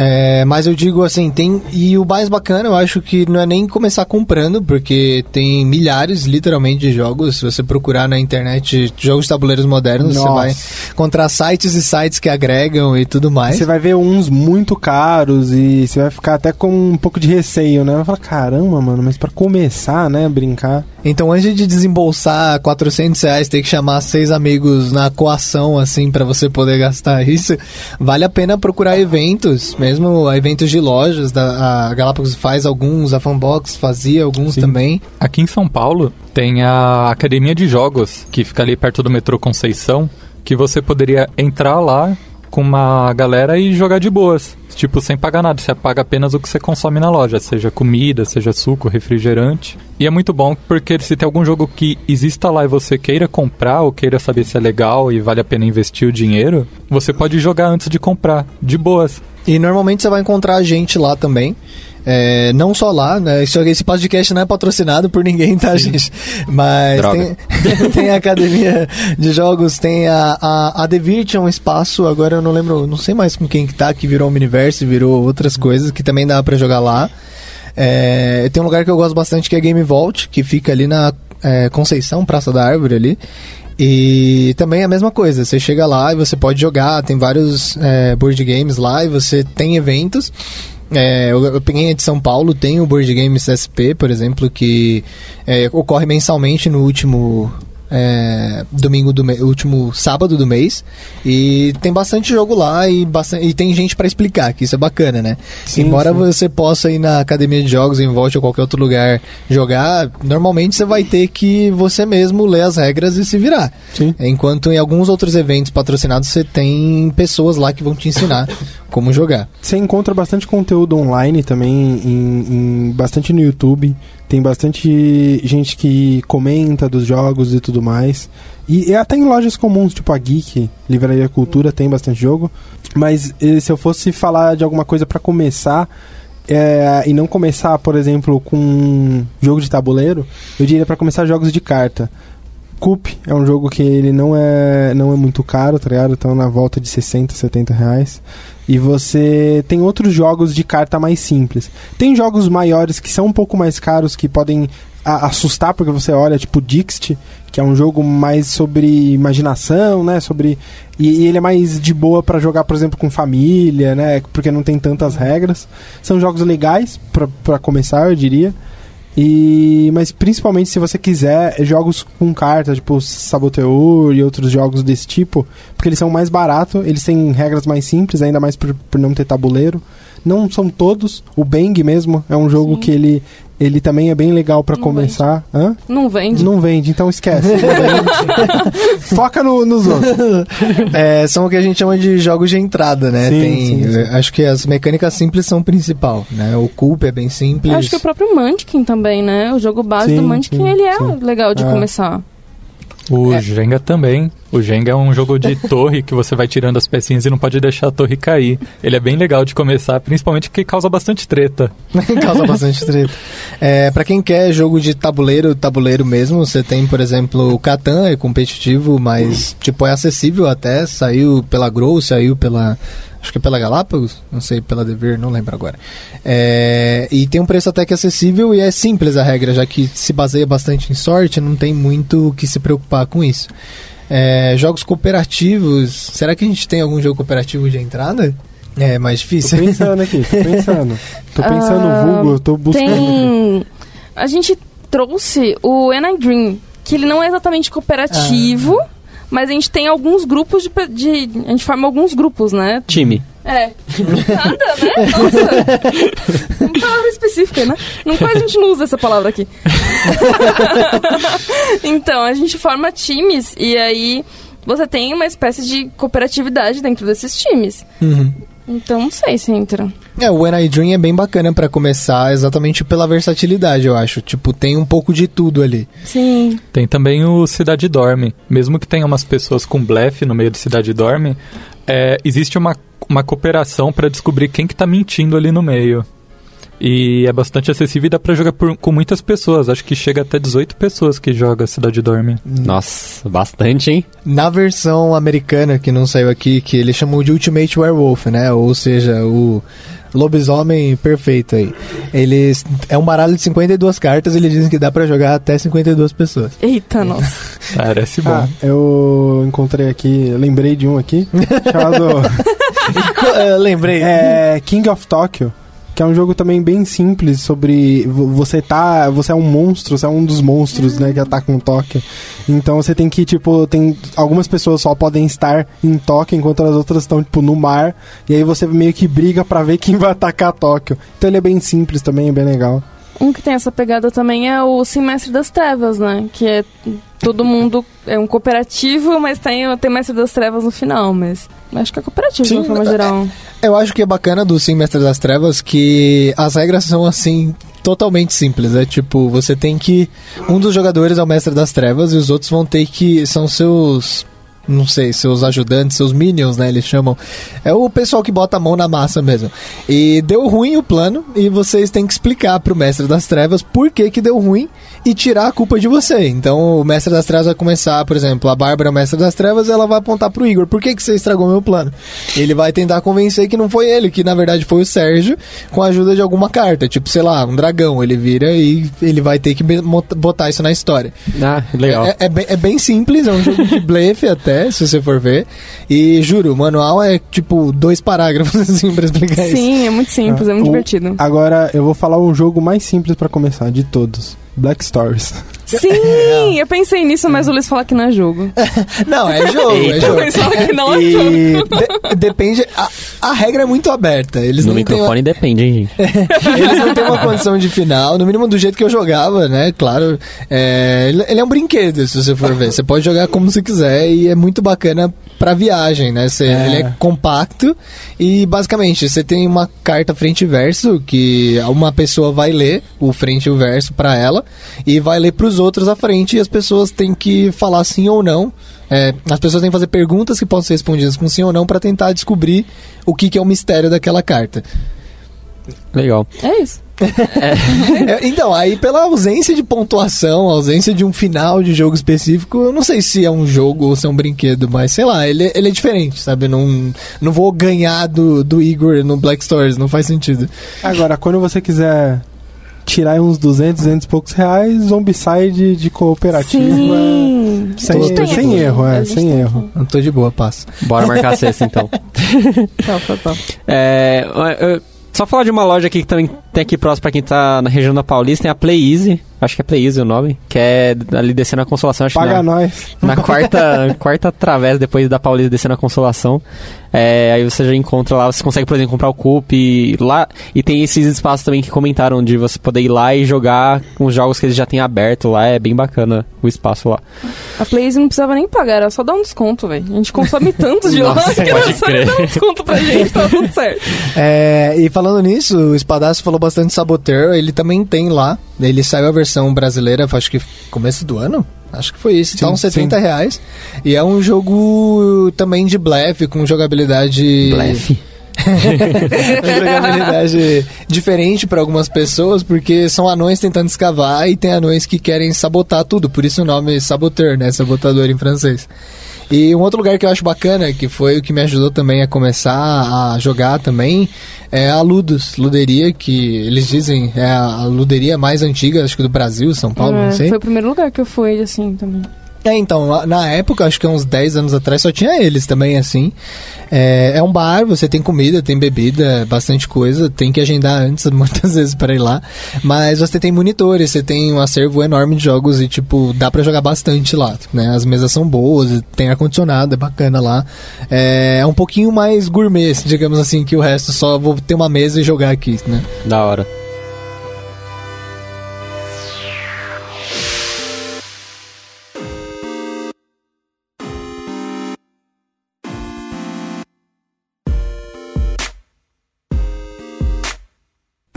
É, mas eu digo assim, tem. E o mais bacana, eu acho que não é nem começar comprando, porque tem milhares, literalmente, de jogos. Se você procurar na internet jogos de tabuleiros modernos, Nossa. você vai encontrar sites e sites que agregam e tudo mais. Você vai ver uns muito caros e você vai ficar até com um pouco de receio, né? Vai falar, caramba, mano, mas pra começar, né, brincar. Então, antes de desembolsar 400 reais, ter que chamar seis amigos na coação, assim, pra você poder gastar isso, vale a pena procurar eventos, mesmo eventos de lojas. Da, a Galápagos faz alguns, a Fanbox fazia alguns Sim. também. Aqui em São Paulo tem a Academia de Jogos, que fica ali perto do metrô Conceição, que você poderia entrar lá com uma galera e jogar de boas. Tipo, sem pagar nada, você paga apenas o que você consome na loja, seja comida, seja suco, refrigerante. E é muito bom porque se tem algum jogo que exista lá e você queira comprar ou queira saber se é legal e vale a pena investir o dinheiro, você pode jogar antes de comprar, de boas. E normalmente você vai encontrar a gente lá também. É, não só lá, né? Esse podcast não é patrocinado por ninguém, tá, gente? Mas tem, tem a academia de jogos, tem a, a, a Devirt, é um espaço, agora eu não lembro, não sei mais com quem que tá, que virou o Universe, virou outras coisas, que também dá pra jogar lá. É, tem um lugar que eu gosto bastante que é Game Vault, que fica ali na é, Conceição, Praça da Árvore ali. E também é a mesma coisa, você chega lá e você pode jogar, tem vários é, board games lá e você tem eventos. É, eu, eu peguei de São Paulo, tem o Board Games SP, por exemplo, que é, ocorre mensalmente no último é, domingo do me- último sábado do mês. E tem bastante jogo lá e, bastante, e tem gente pra explicar, que isso é bacana, né? Sim, Embora sim. você possa ir na academia de jogos em volta ou qualquer outro lugar jogar, normalmente você vai ter que você mesmo ler as regras e se virar. Sim. Enquanto em alguns outros eventos patrocinados você tem pessoas lá que vão te ensinar como jogar. Você encontra bastante conteúdo online também, em, em- bastante no YouTube. Tem bastante gente que comenta dos jogos e tudo mais. E, e até em lojas comuns, tipo a Geek, Livraria Cultura, tem bastante jogo. Mas eh, se eu fosse falar de alguma coisa pra começar, é, e não começar, por exemplo, com um jogo de tabuleiro, eu diria pra começar jogos de carta. Coop é um jogo que ele não é, não é muito caro, tá ligado? Então na volta de 60, 70 reais. E você tem outros jogos de carta mais simples. Tem jogos maiores que são um pouco mais caros, que podem assustar, porque você olha, tipo Dixit, que é um jogo mais sobre imaginação, né? Sobre. E, e ele é mais de boa pra jogar, por exemplo, com família, né? Porque não tem tantas regras. São jogos legais pra começar, eu diria. E, mas principalmente se você quiser jogos com cartas, tipo Saboteur e outros jogos desse tipo, porque eles são mais baratos, eles têm regras mais simples, ainda mais por, por não ter tabuleiro. Não são todos, o Bang mesmo é um jogo Sim. que ele, ele também é bem legal pra Não começar. Hã? Não vende. Não vende, então esquece. Não vende. Foca no, nos outros. É, são o que a gente chama de jogos de entrada, né? Sim, Tem, sim, sim. Acho que as mecânicas simples são o principal, né? O Coop é bem simples. Acho que o próprio Munchkin também, né? O jogo base Sim, do Munchkin, sim, ele é sim. legal de É. começar. O Jenga também. O Jenga é um jogo de torre que você vai tirando as pecinhas e não pode deixar a torre cair. Ele é bem legal de começar, principalmente porque causa bastante treta. Causa bastante treta. É, pra quem quer jogo de tabuleiro, tabuleiro mesmo, você tem, por exemplo, o Catan, é competitivo, mas, tipo, é acessível até. Saiu pela Grow, saiu pela. Acho que é pela Galápagos, não sei, pela Devir, não lembro agora. É, e tem um preço até que acessível e é simples a regra, já que se baseia bastante em sorte, não tem muito o que se preocupar com isso. É, jogos cooperativos, será que a gente tem algum jogo cooperativo de entrada? É mais Tô difícil. pensando aqui, tô pensando. Tô pensando Ah, no vulgo, tô buscando. Tem. A gente trouxe o And I Dream, que ele não é exatamente cooperativo, mas a gente tem alguns grupos de, de. A gente forma alguns grupos, né? Time. É. Nada, né? Nossa. Uma palavra específica, né? Não, quase a gente não usa essa palavra aqui. então, a gente forma times e aí você tem uma espécie de cooperatividade dentro desses times. Uhum. Então, não sei se entra. É, o When I Dream é bem bacana pra começar, exatamente pela versatilidade, eu acho. Tipo, tem um pouco de tudo ali. Sim. Tem também o Cidade Dorme. Mesmo que tenha umas pessoas com blefe no meio de Cidade Dorme, é, existe uma, uma cooperação pra descobrir quem que tá mentindo ali no meio. E é bastante acessível e dá pra jogar por- com muitas pessoas. Acho que chega até 18 pessoas que joga Cidade Dorme. Nossa, bastante, hein? Na versão americana, que não saiu aqui, que ele chamou de Ultimate Werewolf, né? Ou seja, o lobisomem perfeito aí. Ele é um baralho de 52 cartas, ele dizem que dá pra jogar até 52 pessoas. Eita, nossa. Parece bom. Ah, eu encontrei aqui, eu lembrei de um aqui, chamado lembrei. é, King of Tokyo, que é um jogo também bem simples sobre vo- você tá, você é um monstro, você é um dos monstros, né, que atacam Tóquio. Então você tem que tipo, tem algumas pessoas só podem estar em Tóquio enquanto as outras estão tipo no mar, e aí você meio que briga pra ver quem vai atacar Tóquio. Então ele é bem simples também, é bem legal. Um que tem essa pegada também é o Sim Mestre das Trevas, né? Que é todo mundo é um cooperativo, mas tem, tem Mestre das Trevas no final, mas acho que é cooperativo Sim, de uma forma é- geral. Eu acho que é bacana do Sim Mestre das Trevas que as regras são assim totalmente simples. É tipo, você tem que um dos jogadores é o Mestre das Trevas e os outros vão ter que são seus não sei, seus ajudantes, seus minions, né, eles chamam. É o pessoal que bota a mão na massa mesmo. E deu ruim o plano e vocês têm que explicar pro Mestre das Trevas por que que deu ruim e tirar a culpa de você. Então, o Mestre das Trevas vai começar, por exemplo, a Bárbara, é o Mestre das Trevas, ela vai apontar pro Igor, por que que você estragou meu plano? Ele vai tentar convencer que não foi ele, que na verdade foi o Sérgio, com a ajuda de alguma carta, tipo, sei lá, um dragão. Ele vira e ele vai ter que botar isso na história. Ah, legal. É, é bem, é bem simples, é um jogo de blefe até, se você for ver. E juro, o manual é tipo dois parágrafos assim pra explicar isso. Sim, é muito simples, é muito O- divertido. Agora eu vou falar um jogo mais simples pra começar de todos. Black Stories. Sim, eu pensei nisso, mas o Luiz fala que não é jogo. Não, é jogo, é jogo. O Luiz fala que não é E jogo. de- depende. A, a regra é muito aberta. Eles No não têm uma- microfone depende, hein, gente? Eles não têm uma condição de final, no mínimo do jeito que eu jogava, né? Claro. É, ele, ele é um brinquedo, se você for ver. Você pode jogar como você quiser e é muito bacana pra viagem, né? Você- É. Ele é compacto e basicamente você tem uma carta frente e verso que uma pessoa vai ler o frente e o verso pra ela e vai ler pros outros à frente e as pessoas têm que falar sim ou não. É, as pessoas têm que fazer perguntas que possam ser respondidas com sim ou não pra tentar descobrir o que, que é o mistério daquela carta. Legal. É isso. É, então, aí pela ausência de pontuação, ausência de um final de jogo específico, eu não sei se é um jogo ou se é um brinquedo, mas sei lá, ele, ele é diferente, sabe? Não, não vou ganhar do, do Igor no Black Stories, não faz sentido. Agora, quando você quiser tirar uns 200, 200 e poucos reais, Zombicide de cooperativo Sim. sem, Tô- tô de sem erro, A é, sem erro. Eu tô de boa, passo. Bora marcar a sexta, então. Tá, tá, tá. É, eu- eu- só falar de uma loja aqui que também tem aqui próximo pra quem tá na região da Paulista, tem a Play Easy. Acho que é Play Easy o nome. Que é ali descendo a consolação. Acho que Paga na, nós. na quarta, quarta través depois da Paulista descendo a consolação. É, aí você já encontra lá, você consegue, por exemplo, comprar o Coop e lá. E tem esses espaços também que comentaram de você poder ir lá e jogar com os jogos que eles já têm aberto lá. É bem bacana o espaço lá. A Playsee não precisava nem pagar, era só dar um desconto, velho. A gente consome tanto de lá Nossa, que pode era só dar um desconto pra gente, tá tudo certo. É, e falando nisso, o Espadaço falou bastante de Saboteur, ele também tem lá. Ele saiu a versão brasileira, acho que começo do ano? Acho que foi isso, tá Sim, uns 70 reais. E é um jogo também de blefe, com jogabilidade. Blefe. jogabilidade diferente para algumas pessoas, porque são anões tentando escavar e tem anões que querem sabotar tudo, por isso o nome Saboteur, né? Sabotador em francês. E um outro lugar que eu acho bacana, que foi o que me ajudou também a começar a jogar também, é a Ludus, Luderia, que eles dizem é a luderia mais antiga, acho que do Brasil, São Paulo, É, não sei. Foi o primeiro lugar que eu fui, assim, também. É, então, na época, acho que uns 10 anos atrás, só tinha eles também, assim. É, é um bar, você tem comida, tem bebida, bastante coisa, tem que agendar antes, muitas vezes, para ir lá. Mas você tem monitores, você tem um acervo enorme de jogos e, tipo, dá pra jogar bastante lá, né? As mesas são boas, tem ar-condicionado, é bacana lá. É, é um pouquinho mais gourmet, digamos assim, que o resto, só vou ter uma mesa e jogar aqui, né? Da hora.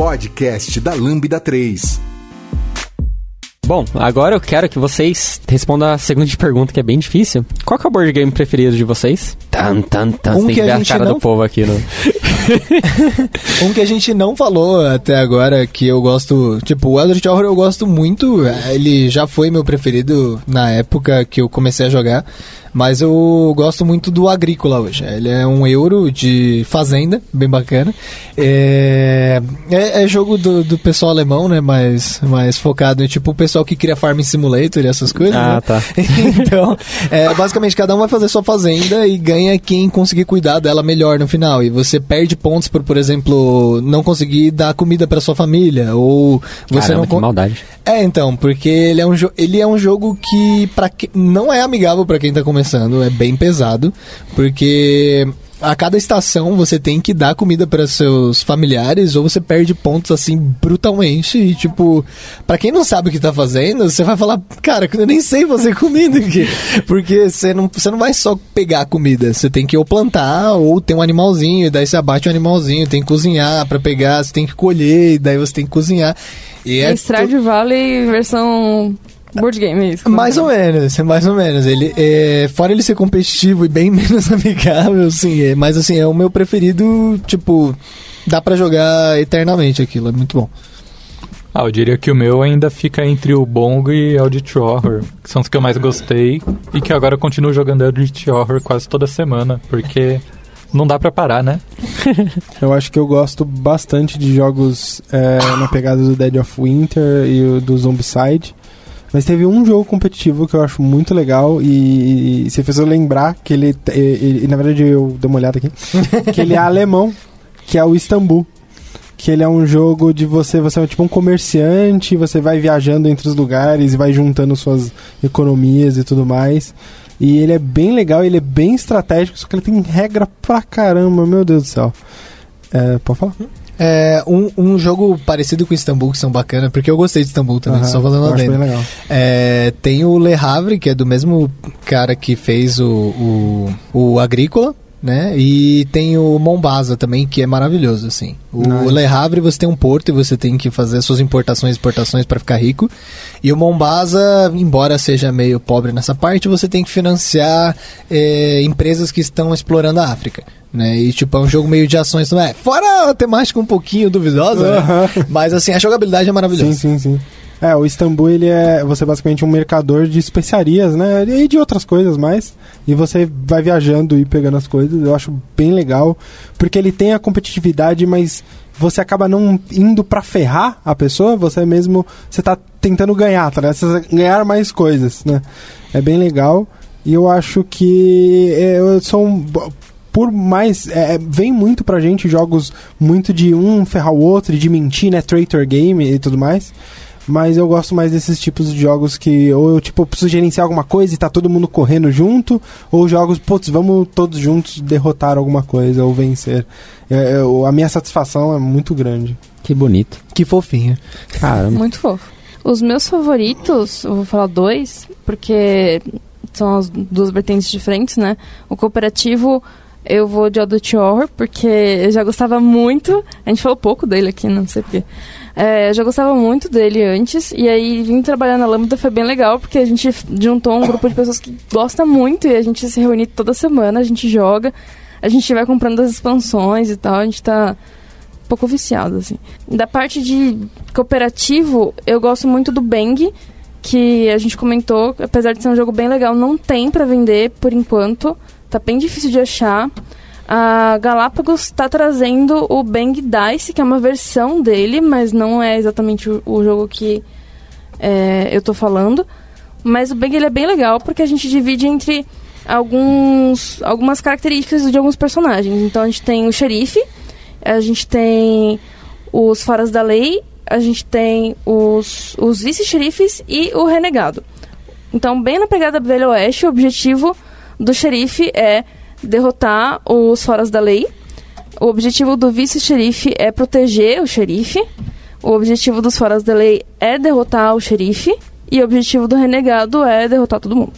Podcast da Lambda 3. Bom, agora eu quero que vocês respondam a segunda pergunta, que é bem difícil. Qual é o board game preferido de vocês? Tan, tan, tan. Um Você tem que que ver a cara não- do povo aqui. No... Um que a gente não falou até agora, que eu gosto. Tipo, o Eldritch Horror eu gosto muito. Ele já foi meu preferido na época que eu comecei a jogar. Mas eu gosto muito do Agrícola hoje. Ele é um euro de fazenda, bem bacana. É, é, é jogo do, do pessoal alemão, né? Mais, mais focado em tipo o pessoal que cria Farming Simulator e essas coisas. Ah, né? tá. então, é, basicamente, cada um vai fazer sua fazenda e ganha quem conseguir cuidar dela melhor no final. E você perde pontos por, por exemplo, não conseguir dar comida para sua família. Ou você Caramba, não. que maldade. É, então, porque ele é um, ele é um jogo que pra que... não é amigável pra quem tá começando, é bem pesado, porque a cada estação você tem que dar comida para seus familiares ou você perde pontos assim brutalmente e tipo, pra quem não sabe o que tá fazendo, você vai falar, cara, eu nem sei fazer comida aqui, porque você não, você não vai só pegar comida, você tem que ou plantar ou ter um animalzinho, e daí você abate um animalzinho, tem que cozinhar pra pegar, você tem que colher, e daí você tem que cozinhar. E É é Stardew Valley versão board game, é isso. mais ou menos, mais ou menos. Ele, é, fora ele ser competitivo e bem menos amigável, sim. É, mas assim, é o meu preferido, tipo, dá pra jogar eternamente aquilo, é muito bom. Ah, eu diria que o meu ainda fica entre o Bongo e Eldritch Horror, que são os que eu mais gostei e que agora eu continuo jogando Eldritch Horror quase toda semana, porque não dá pra parar, né? Eu acho que eu gosto bastante de jogos é, na pegada do Dead of Winter e do Zombicide. Mas teve um jogo competitivo que eu acho muito legal e, e você fez eu lembrar que ele, ele- ele- Na verdade, eu dei uma olhada aqui. que ele é alemão, que é o Istambul. que ele é um jogo de você, você é tipo um comerciante, você vai viajando entre os lugares e vai juntando suas economias e tudo mais. E ele é bem legal, ele é bem estratégico, só que ele tem regra pra caramba, meu Deus do céu. É, pode falar? É, um, um jogo parecido com Istambul, que são bacana, porque eu gostei de Istambul também, Aham, só falando bem legal. É, tem o Le Havre, que é do mesmo cara que fez o, o, o Agrícola, né? E tem o Mombasa também, que é maravilhoso, assim. O Nice. Le Havre você tem um porto e você tem que fazer as suas importações e exportações para ficar rico. E o Mombasa, embora seja meio pobre nessa parte, você tem que financiar é, empresas que estão explorando a África. Né? E tipo, é um jogo meio de ações também. Fora a temática um pouquinho duvidosa, né? Mas assim, a jogabilidade é maravilhosa. Sim, sim, sim. É, o Istambul, ele é. Você é basicamente um mercador de especiarias, né? E de outras coisas mais. E você vai viajando e pegando as coisas. Eu acho bem legal. Porque ele tem a competitividade, mas você acaba não indo pra ferrar a pessoa, você mesmo. Você tá tentando ganhar, tá? ligado? Você ganhar mais coisas, né? É bem legal. E eu acho que. é, Eu sou um por mais. é, vem muito pra gente jogos muito de um ferrar o outro, de mentir, né? Traitor game e tudo mais. Mas eu gosto mais desses tipos de jogos que ou eu tipo preciso gerenciar alguma coisa e tá todo mundo correndo junto, ou jogos, putz, vamos todos juntos derrotar alguma coisa ou vencer. É, eu- a minha satisfação é muito grande. Que bonito. Que fofinho. Caramba. Muito fofo. Os meus favoritos, eu vou falar dois, porque são as duas vertentes diferentes, né? O cooperativo, eu vou de Adult Horror, porque eu já gostava muito. A gente falou pouco dele aqui, não sei porquê. É, eu já gostava muito dele antes, e aí vim trabalhar na Lambda foi bem legal, porque a gente juntou um grupo de pessoas que gosta muito e a gente se reúne toda semana, a gente joga, a gente vai comprando as expansões e tal, a gente tá um pouco viciado, assim. Da parte de cooperativo, eu gosto muito do Bang, que a gente comentou, apesar de ser um jogo bem legal, não tem pra vender por enquanto, tá bem difícil de achar. A Galápagos está trazendo o Bang Dice, que é uma versão dele, mas não é exatamente o, o jogo que é, eu tô falando. Mas o Bang ele é bem legal porque a gente divide entre alguns, algumas características de alguns personagens. Então a gente tem o xerife, a gente tem os faras da lei, a gente tem os, os vice-xerifes e o renegado. Então, bem na pegada Velho Oeste, o objetivo do xerife é derrotar os foras da lei. O objetivo do vice-xerife é proteger o xerife. O objetivo dos foras da lei é derrotar o xerife. E o objetivo do renegado é derrotar todo mundo.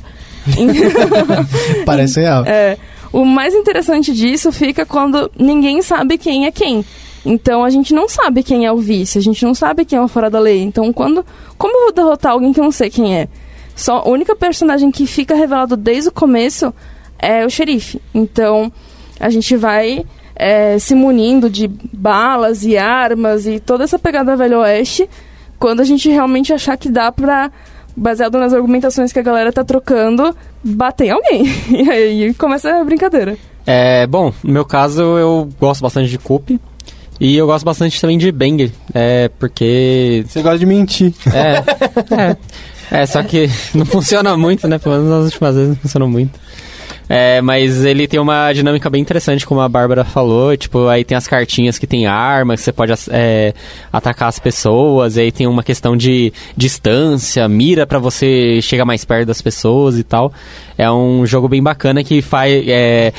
Parece real. É, o mais interessante disso fica quando ninguém sabe quem é quem. Então a gente não sabe quem é o vice, a gente não sabe quem é o fora da lei. Então quando. Como eu vou derrotar alguém que eu não sei quem é? Só a única personagem que fica revelado desde o começo é o xerife. Então a gente vai é, se munindo de balas e armas e toda essa pegada velho oeste quando a gente realmente achar que dá pra, baseado nas argumentações que a galera tá trocando, bater em alguém. E aí começa a brincadeira. É, bom, no meu caso eu gosto bastante de Coop. E eu gosto bastante também de Bang. É, porque. Você gosta de mentir. É. é. É, só que não funciona muito, né? Pelo menos nas últimas vezes não funcionou muito. É, mas ele tem uma dinâmica bem interessante, como a Bárbara falou. Tipo, aí tem as cartinhas que tem arma, que você pode é, atacar as pessoas. E aí tem uma questão de distância, mira pra você chegar mais perto das pessoas e tal. É um jogo bem bacana que faz. É,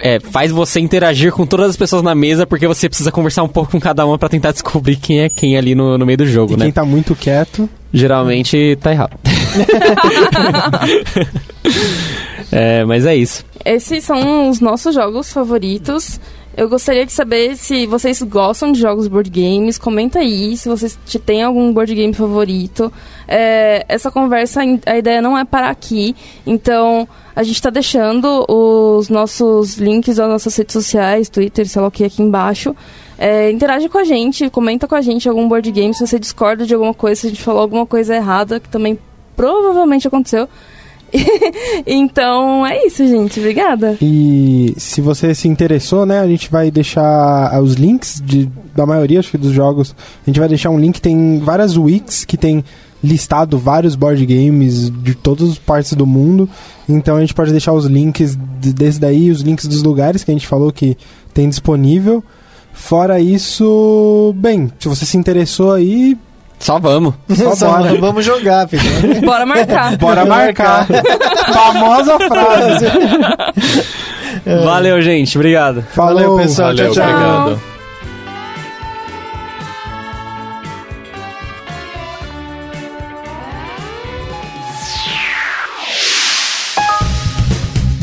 é, faz você interagir com todas as pessoas na mesa, porque você precisa conversar um pouco com cada uma pra tentar descobrir quem é quem ali no, no meio do jogo, E né? quem tá muito quieto. Geralmente tá errado. é, mas é isso. Esses são os nossos jogos favoritos. Eu gostaria de saber se vocês gostam de jogos board games. Comenta aí se vocês têm algum board game favorito. É, essa conversa, a ideia não é parar aqui. Então, a gente está deixando os nossos links das nossas redes sociais, Twitter, sei lá o que, aqui embaixo. É, interage com a gente, comenta com a gente algum board game. Se você discorda de alguma coisa, se a gente falou alguma coisa errada, que também provavelmente aconteceu. então, é isso, gente. Obrigada. E se você se interessou, né, a gente vai deixar os links de, da maioria, acho que dos jogos. A gente vai deixar um link, tem várias wikis que tem listado vários board games de todas as partes do mundo. Então a gente pode deixar os links de- desse daí, os links dos lugares que a gente falou que tem disponível. Fora isso, bem, se você se interessou aí, Só vamos. só Só bora. vamos jogar, filho. Bora marcar. Bora marcar. Famosa frase. Valeu, gente. Obrigado. Falou, Valeu, pessoal. Valeu, tchau, tchau. obrigado.